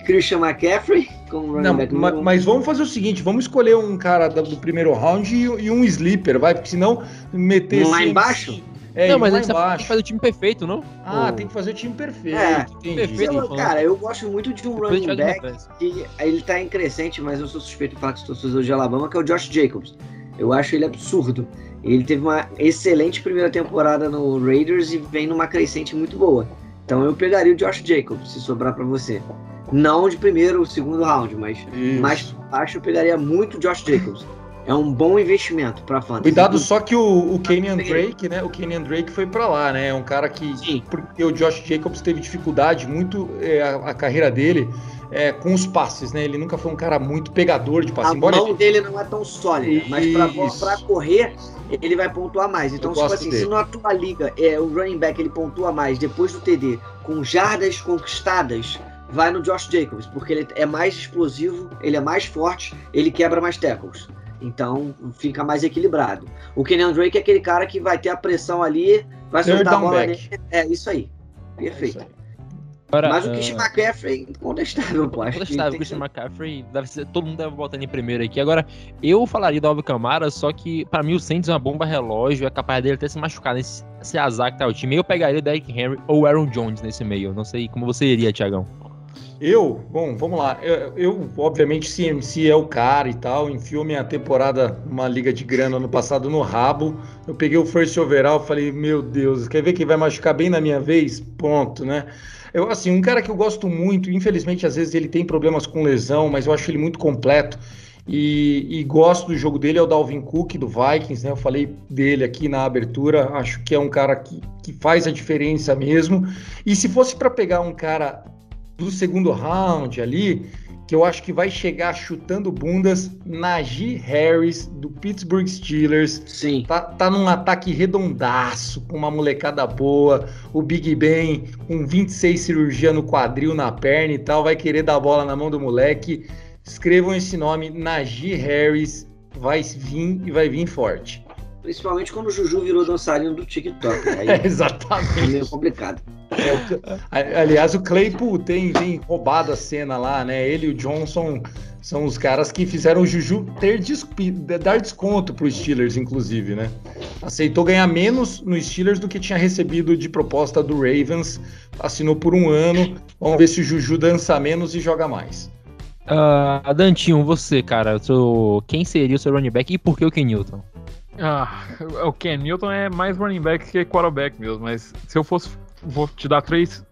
Christian McCaffrey como running Não, back mas vamos fazer o seguinte, vamos escolher um cara da- do primeiro round e, e um sleeper, vai? Porque senão meter... Um lá embaixo? É, não, mas lá aí você tem que embaixo. fazer o time perfeito, não? Ah, Ou- tem que fazer o time perfeito, É, entendi. perfeito. Eu- cara, eu gosto muito de um Depois a gente running back que ele tá em crescente, mas eu sou suspeito de falar que sou torcedor de Alabama, que é o Josh Jacobs. Eu acho ele absurdo. Ele teve uma excelente primeira temporada no Raiders e vem numa crescente muito boa. Então eu pegaria o Josh Jacobs, se sobrar pra você. Não de primeiro ou segundo round, mas Isso. mais baixo eu pegaria muito o Josh Jacobs. É um bom investimento pra fantasy. Cuidado só que o, o Kenyan. Drake, né? O Kenyan Drake foi pra lá, né? É um cara que. Sim. Porque o Josh Jacobs teve dificuldade muito é, a, a carreira dele é, com os passes, né? Ele nunca foi um cara muito pegador de passe. A Embora mão ele- dele não é tão sólida, mas Isso. pra correr, ele vai pontuar mais. Então, tipo assim, dele. se na tua liga é, o running back ele pontua mais depois do TD com jardas conquistadas, vai no Josh Jacobs, porque ele é mais explosivo, ele é mais forte, ele quebra mais tackles. Então fica mais equilibrado. O Kenyan Drake é aquele cara que vai ter a pressão ali, vai Third soltar a bola back. nele. É isso aí. É isso Perfeito. aí. Agora, Mas o ah, Christian McCaffrey, incontestável, pô. Acho que Contestável, tem Christian que- McCaffrey, deve ser, todo mundo deve botar ele em primeiro aqui. Agora, eu falaria do Alvin Kamara, só que pra mim o Saints é uma bomba relógio, é capaz dele até se machucar nesse esse azar que tá o time. Eu pegaria o Derrick Henry ou o Aaron Jones nesse meio. Não sei como você iria, Tiagão. Eu, bom, vamos lá. Eu, eu, obviamente, CMC é o cara e tal. Enfiou minha temporada numa liga de grana ano passado no rabo. Eu peguei o first overall, falei, meu Deus, quer ver quem vai machucar bem na minha vez? Pronto, né? Eu, assim, um cara que eu gosto muito, infelizmente, às vezes ele tem problemas com lesão, mas eu acho ele muito completo. E, e gosto do jogo dele, é o Dalvin Cook, do Vikings, né? Eu falei dele aqui na abertura, acho que é um cara que, que faz a diferença mesmo. E se fosse para pegar um cara do segundo round ali, que eu acho que vai chegar chutando bundas, Najee Harris, do Pittsburgh Steelers. Sim. Tá, tá num ataque redondaço, com uma molecada boa. O Big Ben, com 26 cirurgia no quadril, na perna e tal, vai querer dar a bola na mão do moleque. Escrevam esse nome, Najee Harris, vai vir e vai vir forte. Principalmente quando o Juju virou dançarino do TikTok. Aí [laughs] É, é exatamente. meio complicado. É, a- aliás, o Claypool tem, tem roubado a cena lá, né? Ele e o Johnson são os caras que fizeram o Juju ter des- dar desconto pro Steelers, inclusive, né? Aceitou ganhar menos no Steelers do que tinha recebido de proposta do Ravens. Assinou por um ano. Vamos ver se o Juju dança menos e joga mais. Ah, Dantinho, você, cara, seu- quem seria o seu running back e por que o Ken Newton? Ah, o Ken Newton é mais running back que quarterback mesmo, mas se eu fosse. Vou te dar três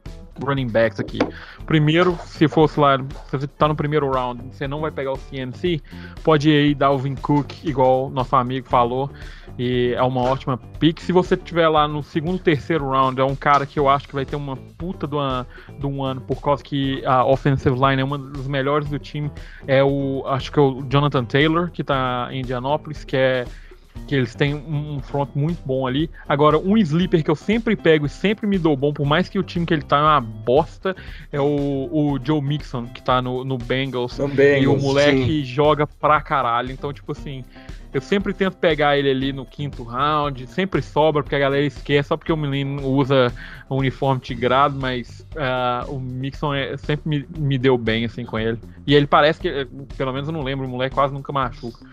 running backs aqui. Primeiro, se fosse lá, se você tá no primeiro round, você não vai pegar o CMC, pode ir aí Dalvin Cook, igual nosso amigo falou, e é uma ótima pick. Se você tiver lá no segundo, terceiro round, é um cara que eu acho que vai ter uma puta de, uma, de um ano, por causa que a offensive line é uma das melhores do time, é o, acho que é o Jonathan Taylor, que tá em Indianapolis, que é que eles têm um front muito bom ali. Agora, um sleeper que eu sempre pego e sempre me dou bom, por mais que o time que ele tá é uma bosta, é o, o Joe Mixon, que tá no, no Bengals. Também. e o moleque joga pra caralho. Então, tipo assim, eu sempre tento pegar ele ali no quinto round, sempre sobra, porque a galera esquece, só porque o menino usa o uniforme tigrado, mas ah, o Mixon é- sempre me, me deu bem, assim, com ele. E ele parece que, pelo menos eu não lembro, o moleque quase nunca machuca.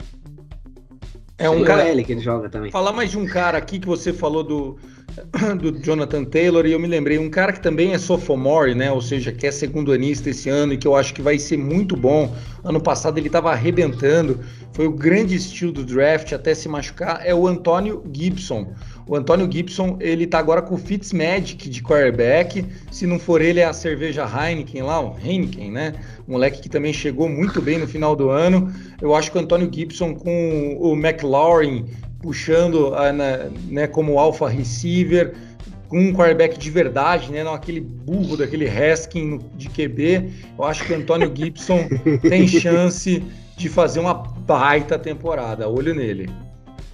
É um cara. L que ele joga também. Falar mais de um cara aqui que você falou do, [coughs] do Jonathan Taylor e eu me lembrei, um cara que também é sophomore, né? Ou seja, que é segundo anista esse ano e que eu acho que vai ser muito bom. Ano passado ele estava arrebentando, foi o grande estilo do draft até se machucar, é o Antônio Gibson. O Antônio Gibson, ele tá agora com o Fitzmagic de quarterback. Se não for ele, é a cerveja Heineken lá, o Heineken, né? Moleque que também chegou muito bem no final do ano. Eu acho que o Antônio Gibson com o McLaurin puxando ah, na- né, como alpha receiver, com um quarterback de verdade, né, não aquele burro daquele Haskin de QB. Eu acho que o Antônio Gibson [laughs] tem chance de fazer uma baita temporada. Olho nele.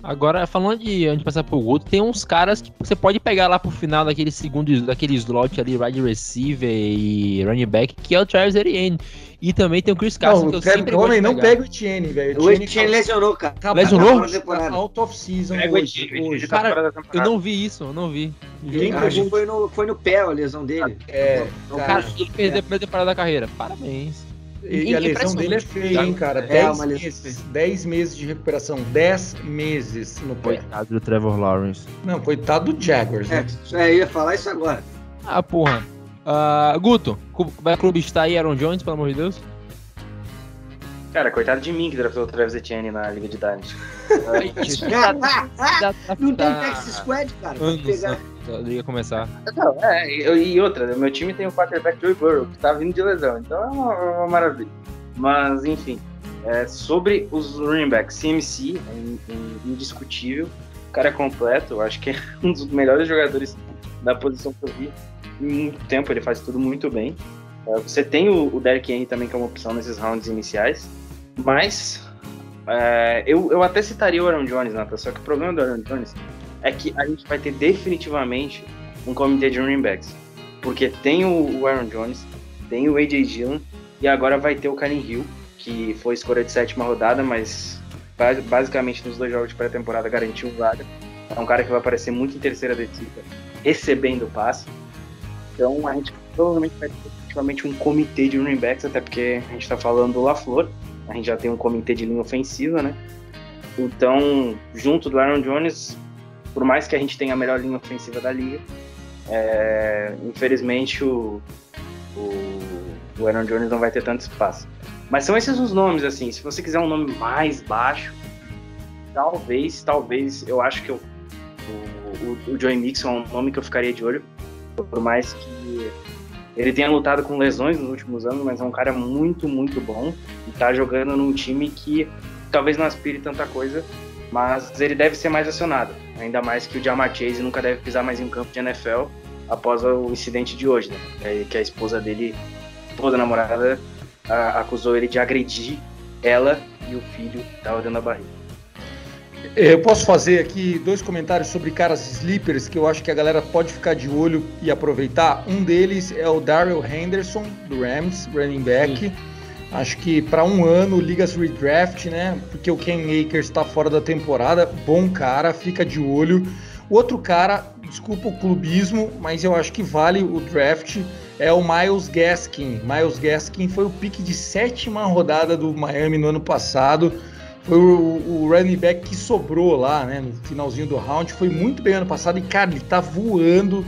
Agora, falando de antes de passar pro Guto, tem uns caras que você pode pegar lá pro final daquele segundo, daquele slot ali, wide receiver e running back, que é o Charles Etienne. E também tem o Chris Carson, Não, que eu o sempre de não pega o Etienne, velho. O Etienne lesionou, cara. tá Lesionou? tá- tá out of season Pega o hoje. Etienne, hoje. Cara, Eu não vi isso, eu não vi. Quem pegou- foi no, foi no pé a lesão dele. É, Não, cara, ele perdeu a primeira temporada da carreira. Parabéns. E a lesão dele é feia, hein, cara? É, 10 uma lesão meses. 10 meses de recuperação. 10 meses no pé. Coitado do Trevor Lawrence. Não, coitado do Jaguars, É, né? é, eu ia falar isso agora. Ah, porra. Ah, Guto, vai clubistar aí Aaron Jones, pelo amor de Deus? Cara, coitado de mim que draftou o Travis Etienne na Liga de Dynasty. [laughs] Não tem Texas Squad, cara. Anos pegar. liga começar. Não, é, e, outra, meu time tem o quarterback Joey Burrow, que tá vindo de lesão, então é uma, é uma maravilha. Mas, enfim, é, sobre os running backs, CMC é in- indiscutível, o cara é completo, eu acho que é [laughs] um dos melhores jogadores da posição que eu vi muito tempo, ele faz tudo muito bem. É, você tem o, Derrick Henry também, que é uma opção nesses rounds iniciais, mas é, eu, eu até citaria o Aaron Jones, Nata, só que o problema do Aaron Jones é que a gente vai ter definitivamente um comitê de running backs. Porque tem o o Aaron Jones, tem o AJ Dillon e agora vai ter o Karen Hill, que foi escolha de sétima rodada, mas ba- basicamente nos dois jogos de pré-temporada garantiu vaga. É um cara que vai aparecer muito em terceira descida, recebendo o passe. Então a gente provavelmente vai ter definitivamente um comitê de running backs, até porque a gente está falando do LaFleur, a gente já tem um comitê de linha ofensiva, né? Então, junto do Aaron Jones, por mais que a gente tenha a melhor linha ofensiva da liga, é, infelizmente o, o, o Aaron Jones não vai ter tanto espaço. Mas são esses os nomes, assim. Se você quiser um nome mais baixo, talvez, talvez, eu acho que eu, o, o, o Joey Mixon é um nome que eu ficaria de olho. Por mais que ele tenha lutado com lesões nos últimos anos, mas é um cara muito, muito bom. E tá jogando num time que talvez não aspire tanta coisa, mas ele deve ser mais acionado. Ainda mais que o Jamar Chase nunca deve pisar mais em um campo de NFL após o incidente de hoje, né? É, Que a esposa dele, esposa namorada, acusou ele de agredir ela e o filho estava dentro da barriga. Eu posso fazer aqui dois comentários sobre caras sleepers que eu acho que a galera pode ficar de olho e aproveitar. Um deles é o Daryl Henderson, do Rams, running back. Sim. Acho que para um ano, ligas redraft, né? Porque o Ken Akers está fora da temporada. Bom cara, fica de olho. O outro cara, desculpa o clubismo, mas eu acho que vale o draft, é o Miles Gaskin. Miles Gaskin foi o pique de sétima rodada do Miami no ano passado foi o, o, running back que sobrou lá, né, no finalzinho do round, foi muito bem ano passado e, cara, ele tá voando,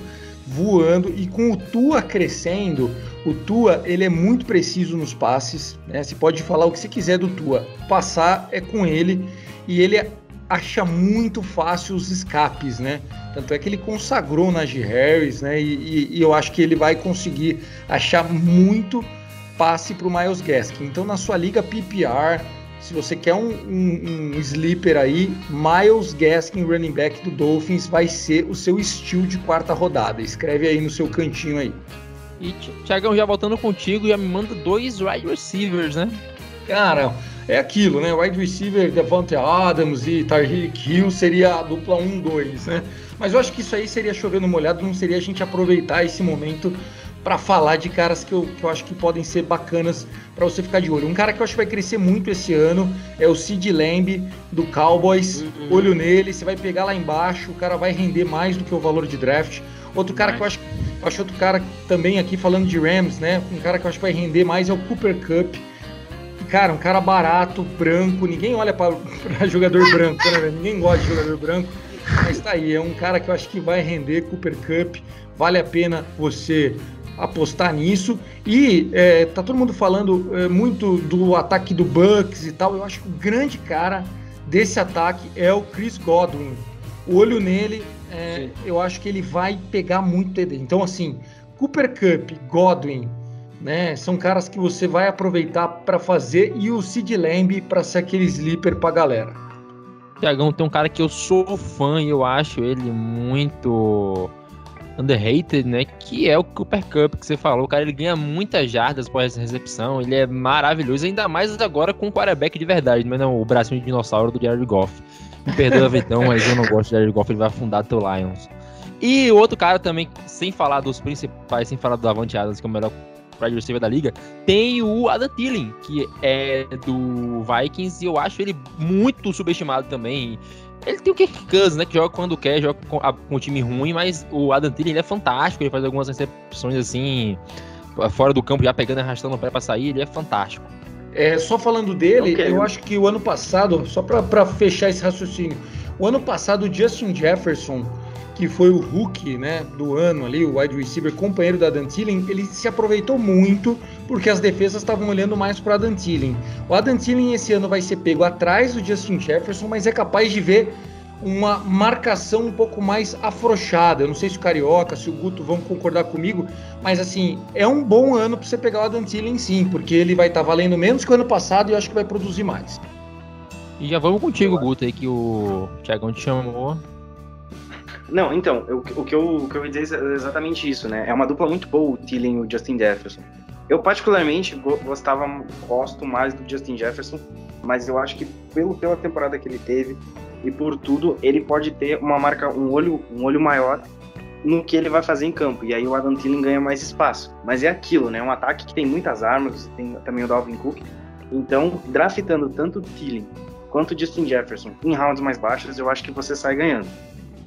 voando, e com o Tua crescendo, o Tua, ele é muito preciso nos passes, né, você pode falar o que você quiser do Tua, passar é com ele, e ele acha muito fácil os escapes, né, tanto é que ele consagrou Najee Harris, né, e, e, e eu acho que ele vai conseguir achar muito passe para o Miles Gaskin. Então, na sua liga PPR, se você quer um, um, um sleeper aí, Miles Gaskin, running back do Dolphins, vai ser o seu estilo de quarta rodada. Escreve aí no seu cantinho aí. E, Thiagão, já voltando contigo, já me manda dois wide receivers, né? Cara, é aquilo, né? Wide receiver, Devante Adams e Tyreek Hill seria a dupla 1-2, né? Mas eu acho que isso aí seria chovendo molhado, não seria a gente aproveitar esse momento para falar de caras que eu, que eu acho que podem ser bacanas para você ficar de olho. Um cara que eu acho que vai crescer muito esse ano é o Sid Lamb do Cowboys. Uhum. Olho nele, você vai pegar lá embaixo, o cara vai render mais do que o valor de draft. Outro cara que eu acho, eu acho outro cara também aqui falando de Rams, né? Um cara que eu acho que vai render mais é o Cooper Cup. Cara, um cara barato, branco, ninguém olha para [laughs] jogador branco, né? Ninguém gosta de jogador branco. Mas tá aí, é um cara que eu acho que vai render Cooper Cup. Vale a pena você apostar nisso. E é, tá todo mundo falando é, muito do ataque do Bucks e tal. Eu acho que o grande cara desse ataque é o Chris Godwin. O olho nele, é, eu acho que ele vai pegar muito TD. Então, assim, Cooper Cup, Godwin, né, são caras que você vai aproveitar para fazer e o Sid Lamb para ser aquele sleeper pra galera. Tiagão, tem um cara que eu sou fã e eu acho ele muito underrated, né? Que é o Cooper Cup que você falou. O cara ele ganha muitas jardas após essa recepção. Ele é maravilhoso, ainda mais agora com o quarterback de verdade, é não, o bracinho de dinossauro do Jared Goff. Me perdoa, [laughs] Vitão, mas eu não gosto de Jared Goff, ele vai afundar teu Lions. E outro cara também, sem falar dos principais, sem falar do Davante Adams, que é o melhor wide receiver da liga, tem o Adam Thielen, que é do Vikings, e eu acho ele muito subestimado também. Ele tem o Kirk Cousins, né? Que joga quando quer, joga com, a, com um time ruim, mas o Adam Thielen é fantástico. Ele faz algumas recepções assim, fora do campo, já pegando e arrastando o pé pra sair. Ele é fantástico. É, só falando dele, eu acho que o ano passado, só para fechar esse raciocínio, o ano passado o Justin Jefferson que foi o Hulk né, do ano ali, o wide receiver companheiro da Dan Thielen, ele se aproveitou muito porque as defesas estavam olhando mais para Dan Thielen. O Adam Thielen esse ano vai ser pego atrás do Justin Jefferson, mas é capaz de ver uma marcação um pouco mais afrouxada. Eu não sei se o Carioca, se o Guto vão concordar comigo, mas assim, é um bom ano para você pegar o Adam Thielen sim, porque ele vai estar tá valendo menos que o ano passado e eu acho que vai produzir mais. E já vamos contigo, Guto, aí que o Thiagão te chamou. Não, então, eu, o, que eu, o que eu ia dizer é exatamente isso, né? É uma dupla muito boa, o Thielen e o Justin Jefferson. Eu particularmente gostava, gosto mais do Justin Jefferson, mas eu acho que pelo, pela temporada que ele teve e por tudo, ele pode ter uma marca, um olho, um olho maior no que ele vai fazer em campo. E aí o Adam Thielen ganha mais espaço. Mas é aquilo, né? Um ataque que tem muitas armas, tem também o Dalvin Cook. Então, draftando tanto o Thielen quanto o Justin Jefferson em rounds mais baixos, eu acho que você sai ganhando.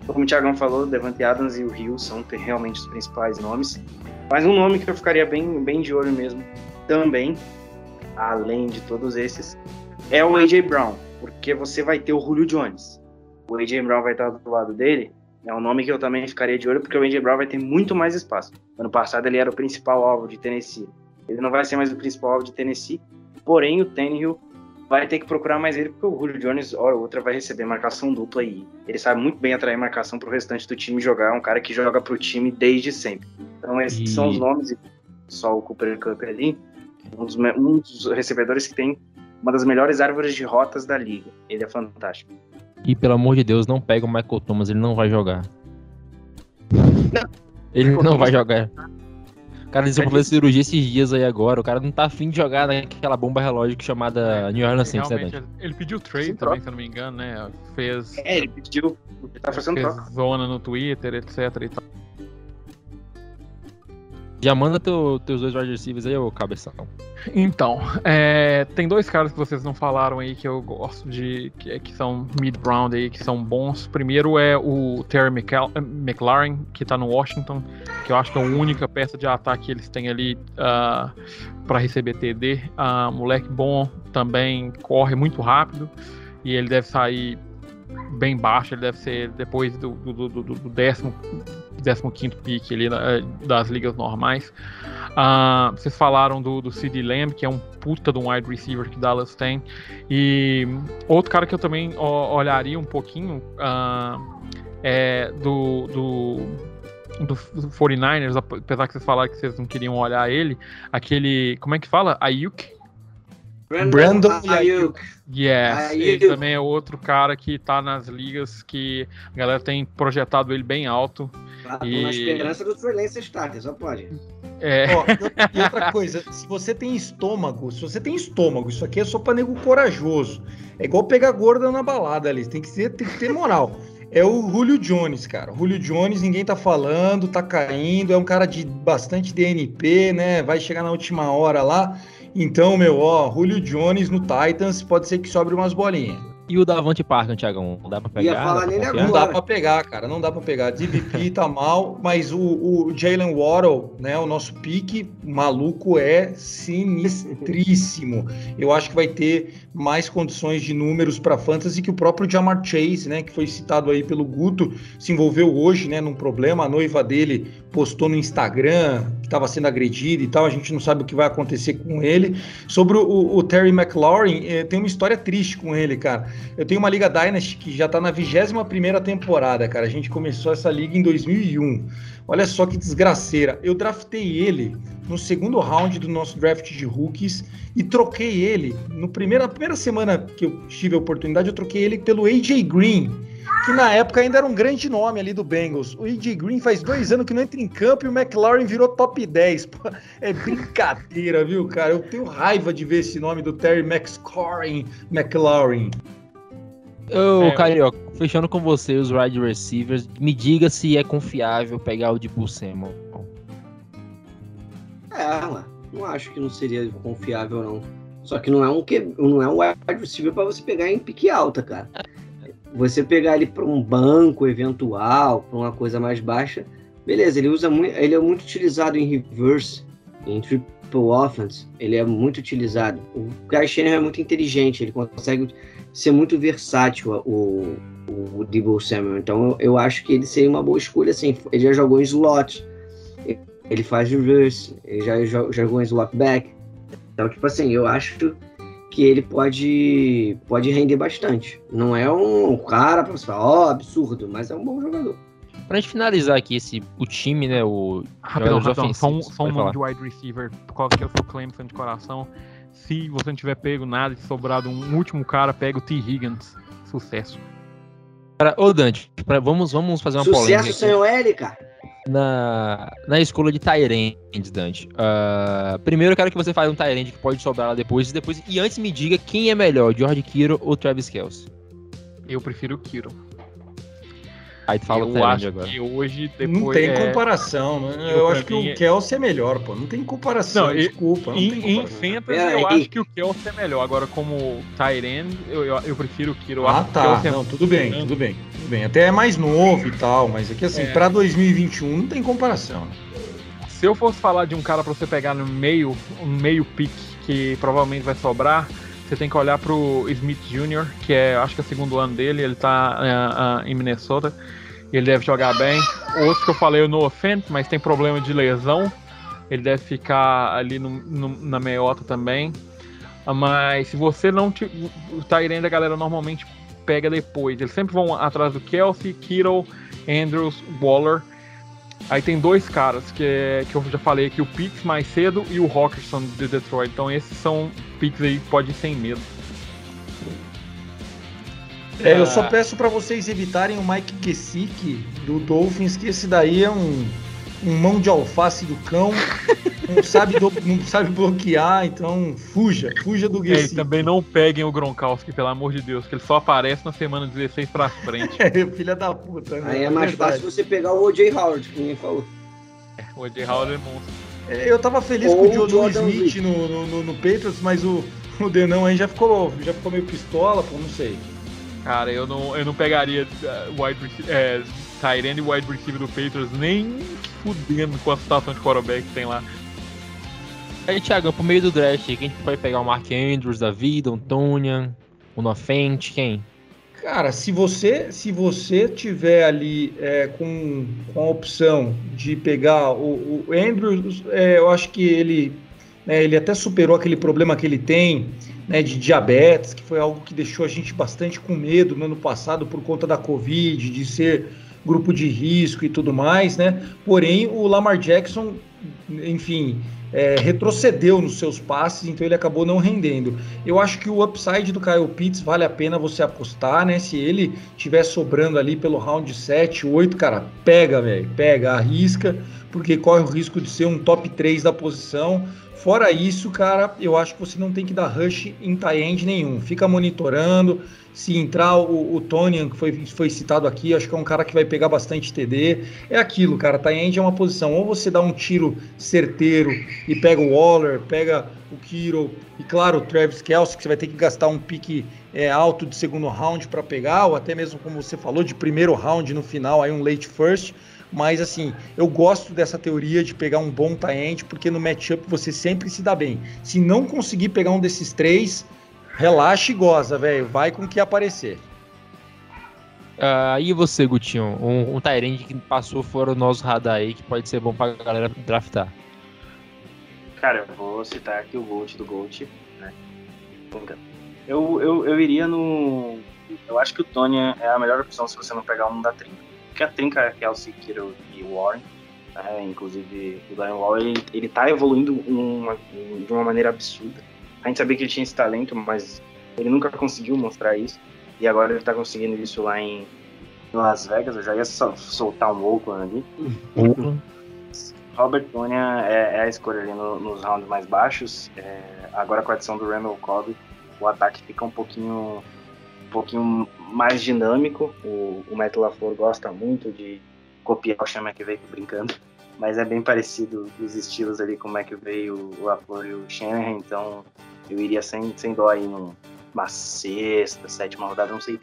Como o Thiagão falou, Devante Adams e o Rio são realmente os principais nomes. Mas um nome que eu ficaria bem, bem de olho mesmo, também, além de todos esses, é o A.J. Brown, porque você vai ter o Julio Jones. O A.J. Brown vai estar do lado dele, é um nome que eu também ficaria de olho, porque o A.J. Brown vai ter muito mais espaço. Ano passado ele era o principal alvo de Tennessee. Ele não vai ser mais o principal alvo de Tennessee, porém o Tannehill vai ter que procurar mais ele, porque o Julio Jones, hora ou outra, vai receber marcação dupla e ele sabe muito bem atrair marcação para o restante do time jogar. É um cara que joga para o time desde sempre. Então, esses e... são os nomes, só o Cooper Cup ali, um dos, um dos recebedores que tem uma das melhores árvores de rotas da liga. Ele é fantástico. E pelo amor de Deus, não pega o Michael Thomas, ele não vai jogar. Não. Ele não vai jogar. Cara desenvolveu cirurgia esses dias aí agora. O cara não tá afim de jogar naquela bomba relógio chamada New Orleans Saints, né, ele, pediu trade Sim, também, se eu não me engano, né? Fez, É, ele pediu. Ele tá fazendo fez troca. zona no Twitter, etc e tal. Já manda teu- teus dois wide receivers aí, ô cabeção. Então, é, tem dois caras que vocês não falaram aí que eu gosto de. que, que são mid-round aí, que são bons. Primeiro é o Terry McL- McLaren, que tá no Washington, que eu acho que é a única peça de ataque que eles têm ali uh, para receber TD. Ah, moleque bom, também corre muito rápido e ele deve sair bem baixo, ele deve ser depois do, do, do- do décimo, décimo quinto pick ali na- das ligas normais. Ah, vocês falaram do, do CD Lamb, que é um puta de um wide receiver que Dallas tem. E outro cara que eu também olharia um pouquinho ah, é do, do, do 49ers, apesar que vocês falaram que vocês não queriam olhar ele. Aquele. Como é que fala? Ayuk? Brandon Ayuk. Yes, Ayuk. ele também é outro cara que tá nas ligas que a galera tem projetado ele bem alto. Ah, tô E- na esperança do Trey Lance starter, só pode. É, Ó, e outra coisa, se você tem estômago, se você tem estômago, isso aqui é só pra nego corajoso. É igual pegar gorda na balada ali, tem que, ser, tem que ter moral. É o Julio Jones, cara. O Julio Jones, ninguém tá falando, tá caindo, é um cara de bastante DNP, né? Vai chegar na última hora lá. Então, meu, ó, Julio Jones no Titans, pode ser que sobre umas bolinhas. E o Davante Parker, Tiagão? Não dá pra pegar? Ia falar Dá pra nele confiar? Não agora. dá pra pegar, cara, não dá pra pegar. DVP [laughs] tá mal, mas o, o Jalen Waddle, né, o nosso pique maluco é sinistríssimo. Eu acho que vai ter mais condições de números para fantasy que o próprio Jamar Chase, né, que foi citado aí pelo Guto, se envolveu hoje, né, num problema. A noiva dele postou no Instagram estava sendo agredido e tal. A gente não sabe o que vai acontecer com ele. Sobre o, o Terry McLaurin, eh, tem uma história triste com ele, cara. Eu tenho uma Liga Dynasty que já tá na 21 primeira temporada, cara. A gente começou essa liga em 2001. Olha só que desgraceira. Eu draftei ele no segundo round do nosso draft de rookies e troquei ele. No primeiro, na primeira semana que eu tive a oportunidade, eu troquei ele pelo AJ Green, que na época ainda era um grande nome ali do Bengals. O AJ Green faz dois anos que não entra em campo e o McLaurin virou top 10. Pô, é brincadeira, viu, cara? Eu tenho raiva de ver esse nome do Terry McScoring McLaurin. Ô, É, Carioca, fechando com você os wide receivers, me diga se é confiável pegar o de Samuel. É, não acho que não seria confiável, não. Só que não é um, que, não é um wide receiver pra você pegar em pique alta, cara. Você pegar ele pra um banco eventual, pra uma coisa mais baixa, beleza, ele usa muito, ele é muito utilizado em reverse, em triple offense, ele é muito utilizado. O Guy é muito inteligente, ele consegue ser muito versátil, o, o Debo Samuel. Então eu, acho que ele seria uma boa escolha, assim. Ele já jogou em slot, ele faz reverse, ele já jo- jogou em slot back. Então, tipo assim, eu acho que ele pode, pode render bastante. Não é um cara pra você falar, ó, absurdo, mas é um bom jogador. Pra gente finalizar aqui esse, o time, né? O Rapidão, rapidão. Só um, só um nome de wide receiver. Qual que é o seu Clemson de coração? Se você não tiver pego nada e sobrado um último cara, pega o T. Higgins. Sucesso. Pra, ô, Dante, pra- vamos, vamos fazer uma polêmica Sucesso aqui. sem o L, cara. Na, na escolha de Tyrande, Dante. Ah, primeiro eu quero que você faça um Tyrande que pode sobrar lá depois, e depois. E antes me diga quem é melhor, George Kiro ou Travis Kelce. Eu prefiro o Kiro. Aí tu fala o eu Tyrande acho agora. que hoje, depois. Não tem é, comparação, né? eu, Eu, acho que o é- Kelsey é melhor, pô. Não tem comparação, Não, desculpa. Não tem Em, em comparação. Fantasy, Pera eu acho que o Kelsey é melhor. Agora, como Tyrande, eu, eu, eu prefiro o Kiro. Ah, o tá. É Não, tudo bem, tudo bem, tudo bem. Até é mais novo e tal, mas aqui assim, É. pra 2021 não tem comparação. né? Se eu fosse falar de um cara pra você pegar no meio, um meio pick que provavelmente vai sobrar, você tem que olhar pro Smith Jr., que é, acho que é o segundo ano dele, ele tá ah, ah, em Minnesota, ele deve jogar bem. Outro que eu falei, o Noah Fent, mas tem problema de lesão, ele deve ficar ali no, no- na meiota também. Ah, Mas se você não. te- O Tyrande a galera normalmente pega depois. Eles sempre vão atrás do Kelsey, Kittle, Andrews, Waller. Aí tem dois caras que, é- que eu já falei aqui, o Pitts mais cedo e o Rockerson de Detroit. Então esses são picks aí que pode ir sem medo. É, eu só Ah. peço pra vocês evitarem o Mike Gesicki do Dolphins, que esse daí é um um mão de alface do cão, não [laughs] sabe, do, não sabe bloquear, então fuja, fuja do É, e também não peguem o Gronkowski, pelo amor de Deus, que ele só aparece na semana 16 pra frente. [laughs] É, filha da puta, né? Aí é mais verdade. fácil você pegar o O.J. Howard, que ninguém falou. o AJ Howard é monstro. É, Eu tava feliz Ou com o Jordan Smith no, no, no, no Patriots, mas o, o Denão aí já ficou, já ficou meio pistola, pô, não sei. Cara, eu não, eu não pegaria uh, wide rece- é, Tyrande e wide receiver do Patriots nem fudendo com a situação de quarterback que tem lá. Aí, Thiago, pro meio do draft, quem a gente pode pegar o Mark Andrews da vida, o Tonian, o Nofente, quem? Cara, se você se você tiver ali é, com, com a opção de pegar o, o Andrews, é, eu acho que ele né, ele até superou aquele problema que ele tem né, de diabetes, que foi algo que deixou a gente bastante com medo no ano passado por conta da Covid, de ser grupo de risco e tudo mais, né? Porém, o Lamar Jackson, enfim, é, retrocedeu nos seus passes, então ele acabou não rendendo. Eu acho que o upside do Kyle Pitts vale a pena você apostar, né? Se ele tiver sobrando ali pelo round 7, 8, cara, pega, velho, pega, arrisca, porque corre o risco de ser um top 3 da posição. Fora isso, cara, eu acho que você não tem que dar rush em tie end nenhum. Fica monitorando. Se entrar o, o Tonian, que foi, foi citado aqui, acho que é um cara que vai pegar bastante TD. É aquilo, cara. Tie end é uma posição. Ou você dá um tiro certeiro e pega o Waller, pega o Kiro e, claro, o Travis Kelsey, que você vai ter que gastar um pique é, alto de segundo round para pegar, ou até mesmo, como você falou, de primeiro round no final, aí um late first. Mas assim, eu gosto dessa teoria de pegar um bom tie-end, porque no matchup você sempre se dá bem. Se não conseguir pegar um desses três, relaxa e goza, velho. Vai com o que aparecer. Ah, e você, Gutinho? Um, um Tyrande que passou fora do nosso radar aí, que pode ser bom pra galera draftar. Cara, eu vou citar aqui o Gold do Gold, né? Eu, eu, eu iria no. Eu acho que o Tony é a melhor opção se você não pegar um da trinca. Porque a trinca é Kelsey, Kittle e Warren. Né? Inclusive, o Darren Waller, ele, ele tá evoluindo uma, de uma maneira absurda. A gente sabia que ele tinha esse talento, mas ele nunca conseguiu mostrar isso. E agora ele tá conseguindo isso lá em Las Vegas. Eu já ia sol- soltar um Oakland ali. [laughs] Robert Tonya é, é a escolha ali no- nos rounds mais baixos. É, agora com a adição do Randall Cobb, o ataque fica um pouquinho, um pouquinho mais dinâmico. O, o Matt LaFleur gosta muito de copiar o Sean McVay brincando, mas é bem parecido os estilos ali com o McVay, o o LaFleur e o Shanahan, então eu iria sem, sem dó aí numa sexta, sétima rodada, não sei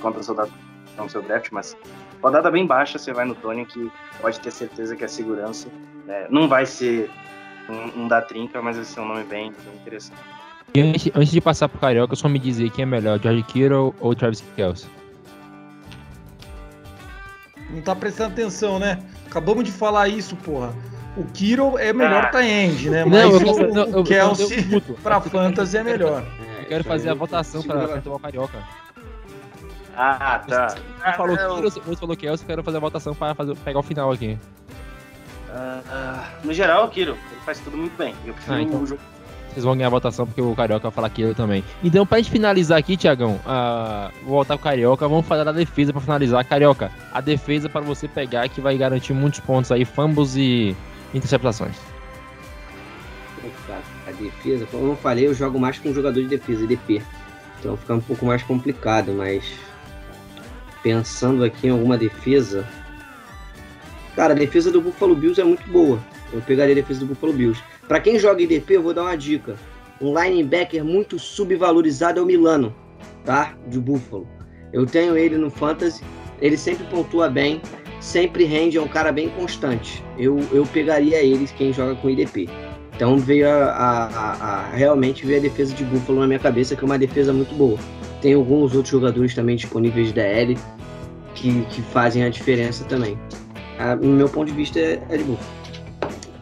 quantas rodadas no seu draft, mas rodada bem baixa, você vai no Tony que pode ter certeza que a segurança é, não vai ser um, um da trinca, mas vai ser um nome bem, bem interessante. E antes, antes de passar pro Carioca, só me dizer quem é melhor, George Kittle ou Travis Kelsey. Não tá prestando atenção, né? Acabamos de falar isso, porra. O Kiro é melhor Ah. tie-end, né? Não, Mas eu o, não, o Kelsey eu- eu- eu- pra fantasy é melhor. Eu quero fazer a votação pra, pra tomar o Carioca. Ah, tá. Você falou Ah, Kittle, você falou Kelsey, eu quero fazer a votação pra fazer, pegar o final aqui. ah, ah, no geral, o Kiro, ele faz tudo muito bem. Eu prefiro Ah, então. o jogo. Vocês vão ganhar a votação porque o Carioca vai falar Kittle também. Então, pra gente finalizar aqui, Tiagão, ah, vou voltar com o Carioca, vamos falar da defesa pra finalizar. Carioca, a defesa para você pegar que vai garantir muitos pontos aí, fumbles e interceptações. A defesa, como eu falei, eu jogo mais com jogador de defesa, DP. Então fica um pouco mais complicado, mas pensando aqui em alguma defesa. Cara, a defesa do Buffalo Bills é muito boa. Eu pegaria a defesa do Buffalo Bills. Pra quem joga IDP, eu vou dar uma dica. Um linebacker muito subvalorizado é o Milano, tá? De Buffalo. Eu tenho ele no Fantasy. Ele sempre pontua bem, sempre rende, é um cara bem constante. Eu, eu pegaria eles quem joga com IDP. Então veio a, a- a- a- realmente veio a defesa de Buffalo na minha cabeça, que é uma defesa muito boa. Tem alguns outros jogadores também disponíveis de DL que, que fazem a diferença também. Ah, no meu ponto de vista é, é de Buffalo.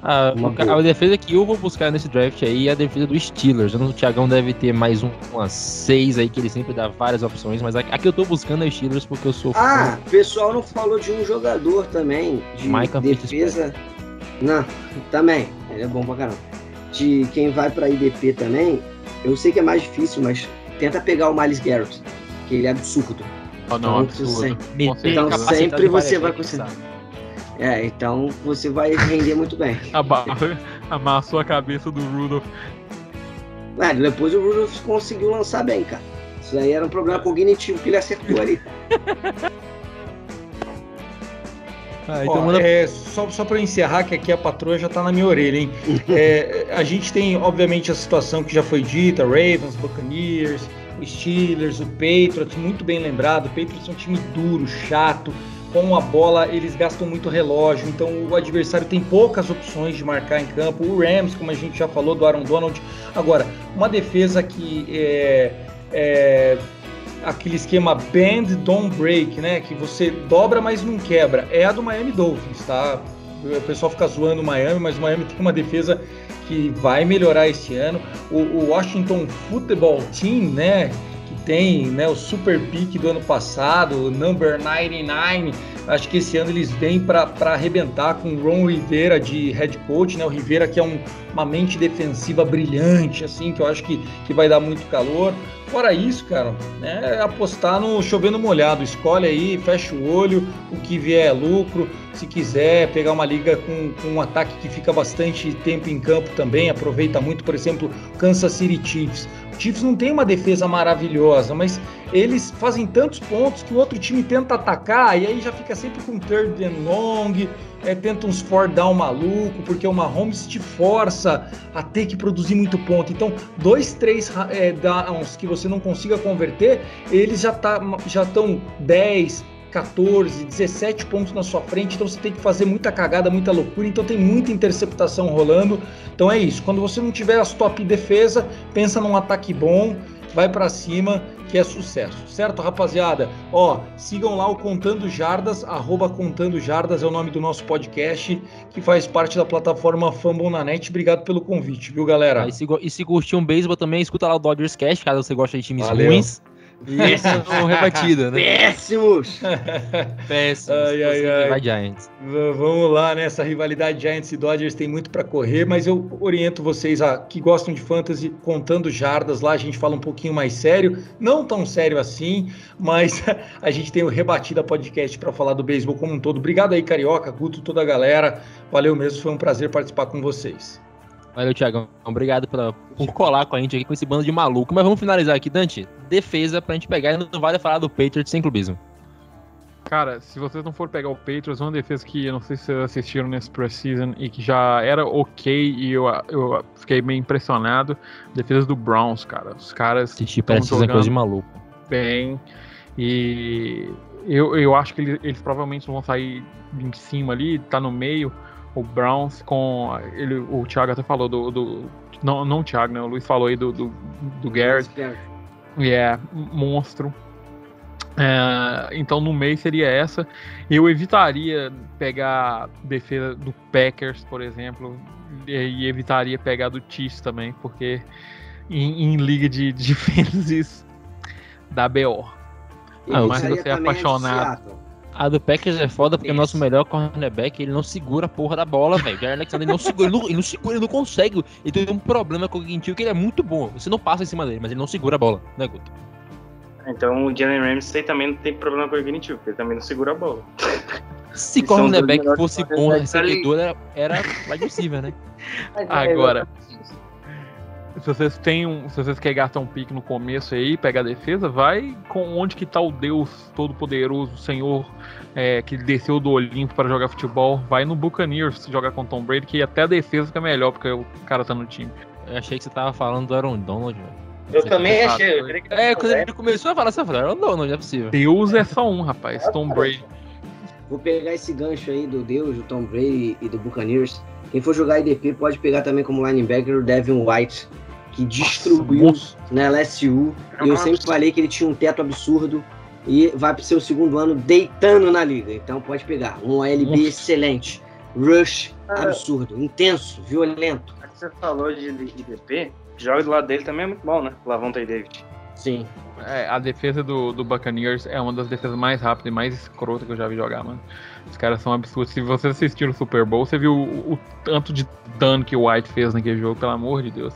Ah, ca- boa. a defesa que eu vou buscar nesse draft aí é a defesa do Steelers. Eu não- O Thiagão deve ter mais um, umas seis aí, que ele sempre dá várias opções, mas a, a que eu tô buscando é o Steelers porque eu sou Ah, o pessoal não falou de um jogador também de Micah defesa. Não, também. Ele é bom pra caramba. De quem vai pra IDP também, eu sei que é mais difícil, mas tenta pegar o Miles Garrett, que ele é absurdo. Oh, não, Então, absurdo. sempre-. Então sempre você vai conseguir. É, então você vai render muito bem. [laughs] Amassou a cabeça do Rudolph. É, depois o Rudolph conseguiu lançar bem, cara. Isso aí era um problema cognitivo que ele acertou ali. [laughs] Ah, então Ó, manda... é, só só para encerrar, que aqui a patroa já tá na minha orelha, hein? [laughs] é, a gente tem, obviamente, a situação que já foi dita: Ravens, Buccaneers, Steelers, o Patriots, muito bem lembrado. O Patriots é um time duro, chato. Com a bola, eles gastam muito relógio, então o adversário tem poucas opções de marcar em campo. O Rams, como a gente já falou, do Aaron Donald. Agora, uma defesa que é, é aquele esquema bend, don't break, né? Que você dobra, mas não quebra. É a do Miami Dolphins, tá? O pessoal fica zoando o Miami, mas o Miami tem uma defesa que vai melhorar esse ano. O, o Washington Football Team, né? Tem né, o super pick do ano passado, o number 99. Acho que esse ano eles vêm para arrebentar com o Ron Rivera de head coach, né? O Rivera que é um, uma mente defensiva brilhante, assim, que eu acho que, que vai dar muito calor. Fora isso, cara, é apostar no chovendo molhado. Escolhe aí, fecha o olho, o que vier é lucro. Se quiser pegar uma liga com, com um ataque que fica bastante tempo em campo também, aproveita muito, por exemplo, Kansas City Chiefs. O Chiefs não tem uma defesa maravilhosa, mas eles fazem tantos pontos que o outro time tenta atacar e aí já fica sempre com third and long, é, tenta uns four down maluco, porque o Mahomes te força a ter que produzir muito ponto. Então, dois, três é, downs que você não consiga converter, eles já tá, já estão 10, 14, 17 pontos na sua frente, então você tem que fazer muita cagada, muita loucura, então tem muita interceptação rolando. Então é isso. Quando você não tiver as top defesa, pensa num ataque bom, vai para cima que é sucesso, certo, rapaziada? Ó, sigam lá o Contando Jardas, arroba Contando Jardas é o nome do nosso podcast, que faz parte da plataforma Fumble na Net. Obrigado pelo convite, viu, galera? Ah, e, se, e se curtir um beisebol também, escuta lá o Dodgers Cast, caso você goste de times Valeu. ruins. Isso [laughs] rebatida, né? Péssimos! [laughs] Péssimos. Ai, ai, ai. Giants. Vamos lá, né? Essa rivalidade Giants e Dodgers tem muito para correr, mas eu oriento vocês a, que gostam de fantasy contando jardas. Lá a gente fala um pouquinho mais sério, não tão sério assim, mas [laughs] a gente tem o Rebatida Podcast para falar do beisebol como um todo. Obrigado aí, Carioca, Guto, toda a galera. Valeu mesmo, foi um prazer participar com vocês. Valeu, Thiagão. Obrigado por, por colar com a gente aqui com esse bando de maluco. Mas vamos finalizar aqui, Dante. Defesa pra gente pegar e não vale falar do Patriots sem clubismo. Cara, se vocês não for pegar o Patriots, uma defesa que eu não sei se vocês assistiram nesse preseason e que já era ok e eu, eu fiquei meio impressionado. Defesa do Browns, cara. Os caras. Assistir preseason coisa de maluco. Bem. E eu, eu acho que eles, eles provavelmente vão sair em cima ali, tá no meio o Browns com. Ele, o Thiago até falou do. do não, não o Thiago, né? O Luiz falou aí do, do, do Garrett. E é monstro. É, então no meio seria essa. Eu evitaria pegar defesa do Packers, por exemplo, e, evitaria pegar do Chiefs também, porque em, em liga de, de fences da BO. Mas você é apaixonado. A do Packers é foda porque o nosso melhor cornerback, ele não segura a porra da bola, velho. O Jair Alexander ele não segura, ele não, ele não segura, ele não consegue. Ele tem um problema cognitivo que ele é muito bom. Você não passa em cima dele, mas ele não segura a bola, né, Guto? Então o Jalen Ramsey também não tem problema cognitivo, porque ele também não segura a bola. Se cornerback fosse bom recebedor, era, era mais possível, né? [laughs] Agora, se vocês têm um, se vocês querem gastar um pique no começo aí, pegar a defesa, vai com onde que tá o Deus Todo-Poderoso, o Senhor é, que desceu do Olimpo para jogar futebol, vai no Buccaneers jogar com Tom Brady, que até a defesa fica melhor, porque o cara tá no time. Eu achei que você tava falando do Aaron Donald, velho. Eu você também achei. Eu é, quando ele começou a falar, você falou, Aaron Donald, não é possível. Deus é só um, rapaz, Tom Brady. Vou pegar esse gancho aí do Deus, do Tom Brady e do Buccaneers. Quem for jogar IDP pode pegar também como linebacker o Devin White, que destruiu na LSU. E eu sempre falei que ele tinha um teto absurdo e vai para o seu segundo ano deitando na liga. Então pode pegar. Um OLB Nossa. excelente. Rush absurdo, intenso, violento. Você falou de IDP, joga do lado dele também é muito bom, né? Lavonta e David. Sim. É, a defesa do, do Buccaneers é uma das defesas mais rápidas e mais escrotas que eu já vi jogar, mano. Os caras são absurdos. Se você assistiu o Super Bowl, você viu o, o tanto de dano que o White fez naquele jogo, pelo amor de Deus.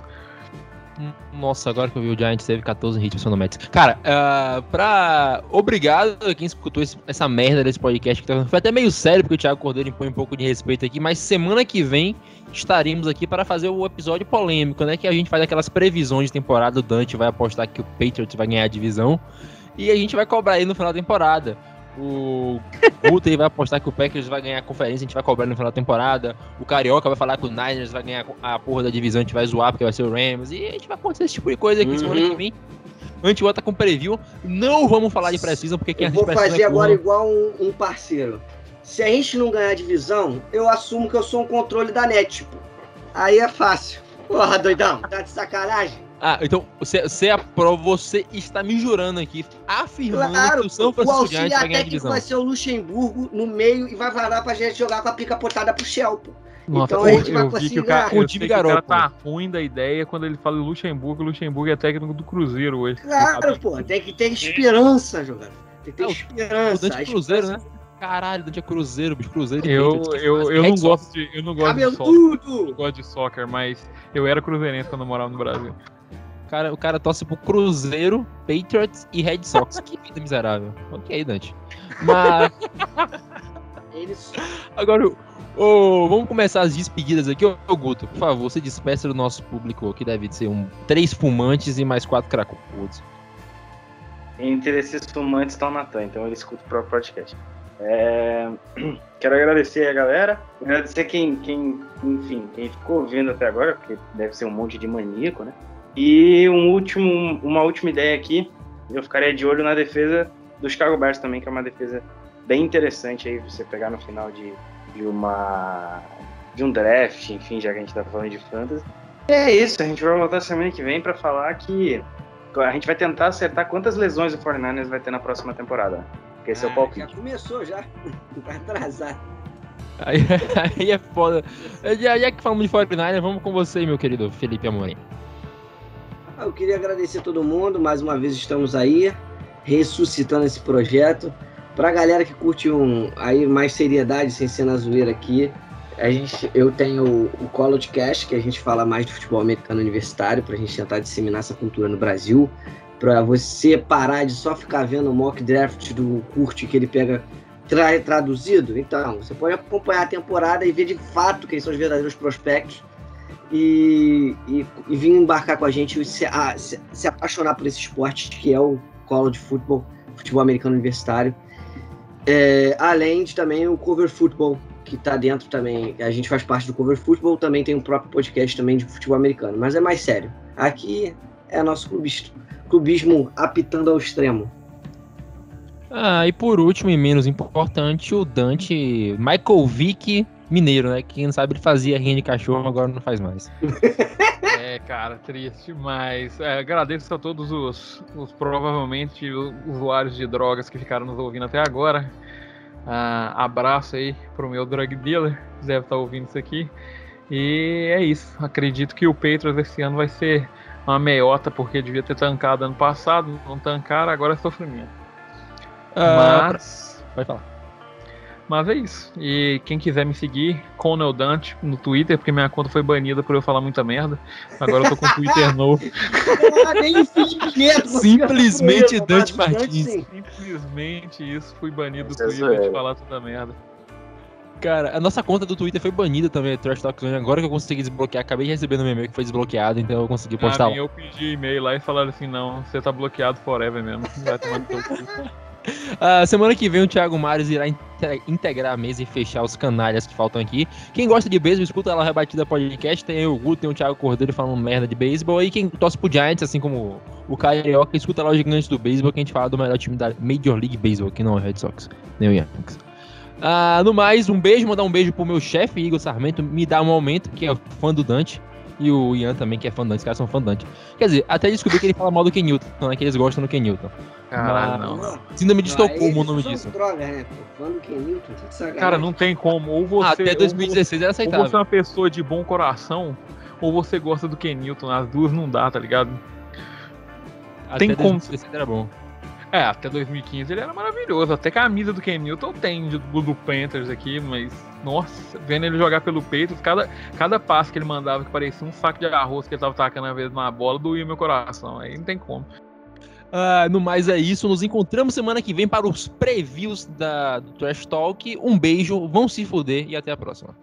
Nossa, agora que eu vi o Giants teve 14 hits no Mets. Cara, uh, pra. Obrigado a quem escutou esse, essa merda desse podcast. Que tá... Foi até meio sério, porque o Thiago Cordeiro impõe um pouco de respeito aqui, mas semana que vem estaremos aqui para fazer o episódio polêmico, né? Que a gente faz aquelas previsões de temporada. O Dante vai apostar que o Patriots vai ganhar a divisão. E a gente vai cobrar aí no final da temporada. O Guter vai apostar que o Packers vai ganhar a conferência, a gente vai cobrar no final da temporada. O Carioca vai falar que o Niners vai ganhar a porra da divisão, a gente vai zoar porque vai ser o Rams. E a gente vai acontecer esse tipo de coisa aqui uhum. semana que vem. A gente volta com preview. Não vamos falar de pré-season, porque quem Eu vou fazer é agora igual um, um, parceiro. Se a gente não ganhar a divisão, eu assumo que eu sou um controle da net, tipo. Aí é fácil. Porra, doidão, tá de sacanagem? Ah, então você, você aprova, você está me jurando aqui, afirmando claro, que o São Francisco Giants vai ganhar a divisão. vai ser o Luxemburgo no meio e vai varar pra gente jogar com a pica potada pro Shell, Nossa, então a gente vai conseguir ganhar. O time garoto. O cara tá ruim da ideia quando ele fala Luxemburgo. Luxemburgo é técnico do Cruzeiro hoje. Claro, pô. Tem que ter esperança, jogador. Tem que ter é, esperança. O Dante Cruzeiro, né? Caralho, Dante é Cruzeiro, bicho, Cruzeiro. Eu, eu, eu, não gosto de, eu não gosto de soccer. Eu gosto de soccer, mas eu era cruzeirense quando eu morava no Brasil cara, o cara torce pro Cruzeiro, Patriots e Red Sox. que vida miserável. Ok, Dante. Mas. [laughs] Agora, oh, vamos começar as despedidas aqui. Ô, oh, Guto, por favor, você despeça do nosso público, que deve ser um três fumantes e mais quatro cracudos. Entre esses fumantes estão o Natan, então ele escuta o próprio podcast. É... [clears throat] Quero agradecer a galera, agradecer quem, quem, enfim, quem ficou ouvindo até agora, porque deve ser um monte de maníaco, né? E um último, uma última ideia aqui, eu ficaria de olho na defesa do Chicago Bears também, que é uma defesa bem interessante aí você pegar no final de, de uma de um draft, enfim, já que a gente tá falando de fantasy. E é isso, a gente vai voltar semana que vem para falar que a gente vai tentar acertar quantas lesões o 49ers vai ter na próxima temporada. Porque esse ah, é o ah, palpite. Já começou já, [laughs] vai atrasar. Aí, [laughs] aí é foda. Já, já que falamos de 49ers, vamos com você, meu querido Felipe Amorim. Ah, eu queria agradecer a todo mundo, mais uma vez estamos aí, ressuscitando esse projeto. Pra galera que curte um, aí mais seriedade, sem ser na zoeira aqui, a gente, eu tenho o College Cash, que a gente fala mais de futebol americano universitário, pra gente tentar disseminar essa cultura no Brasil, pra você parar de só ficar vendo o mock draft do curte que ele pega tra traduzido. Então, você pode acompanhar a temporada e ver de fato quem são os verdadeiros prospectos e, e, e vir embarcar com a gente e se, a, se, se, apaixonar por esse esporte que é o college football, futebol americano universitário. É, além de também o cover football, que está dentro também. A gente faz parte do cover football, também tem um próprio podcast também de futebol americano, mas é mais sério. Aqui é nosso clubismo, clubismo apitando ao extremo. Ah, e por último e menos importante, o Dante Michael Vick mineiro, né? Quem não sabe ele fazia rinha de cachorro, agora não faz mais. [laughs] É, cara, triste, mas é, agradeço a todos os, os provavelmente usuários de drogas que ficaram nos ouvindo até agora. Ah, abraço aí pro meu drug dealer, que deve estar ouvindo isso aqui. E é isso. Acredito que o Patriots esse ano vai ser uma meiota, porque devia ter tancado ano passado, não tancaram, agora é sofrimento. Ah, Mas. Pode falar. Mas é isso. E quem quiser me seguir, Conel Dante no Twitter, porque minha conta foi banida por eu falar muita merda. Agora eu tô com o Twitter [laughs] novo. Simplesmente Dante Martins. Simplesmente isso, fui banido do Twitter de falar toda merda. Cara, a nossa conta do Twitter foi banida também, Trash Talk Zone. Agora que eu consegui desbloquear, acabei de receber no meu e-mail que foi desbloqueado, então eu consegui postar. Ah, eu pedi e-mail lá e falaram assim: não, você tá bloqueado forever mesmo. Vai tomar no teu cu. [laughs] Uh, [laughs] semana que vem o Thiago Mares irá integrar a mesa e fechar os canalhas que faltam aqui. Quem gosta de beisebol, escuta lá a Rebatida Podcast. Tem o Guto, tem o Thiago Cordeiro falando merda de beisebol. E quem torce pro Giants, assim como o Carioca, escuta lá o Gigante do Beisebol, que a gente fala do melhor time da Major League Baseball, que não é o Red Sox, nem o Yankees. Uh, no mais, um beijo, mandar um beijo pro meu chefe, Igor Sarmento, me dá um aumento, que é fã do Dante. E o Ian também, que é fã Dante. Os caras são fã Dante. Quer dizer, até descobri que ele fala mal do Ken Newton, né? Que eles gostam do Ken Newton. Caralho, não. não. Síndrome de Estocolmo o nome disso. Droga, né? Fã do Ken Newton, Cara, não tem como. Ou você. até 2016 era aceitável. Ou você é uma pessoa de bom coração, ou você gosta do Ken Newton. As duas não dá, tá ligado? Até tem como. era bom. É, até 2015 ele era maravilhoso. Até camisa do Ken Newton tem do, do Panthers aqui, mas nossa, vendo ele jogar pelo peito, cada, cada passo que ele mandava que parecia um saco de arroz que ele tava tacando a vez na bola, doía meu coração. Aí não tem como. Uh, no mais é isso, nos encontramos semana que vem para os previews da, do Trash Talk. Um beijo, vão se fuder e até a próxima.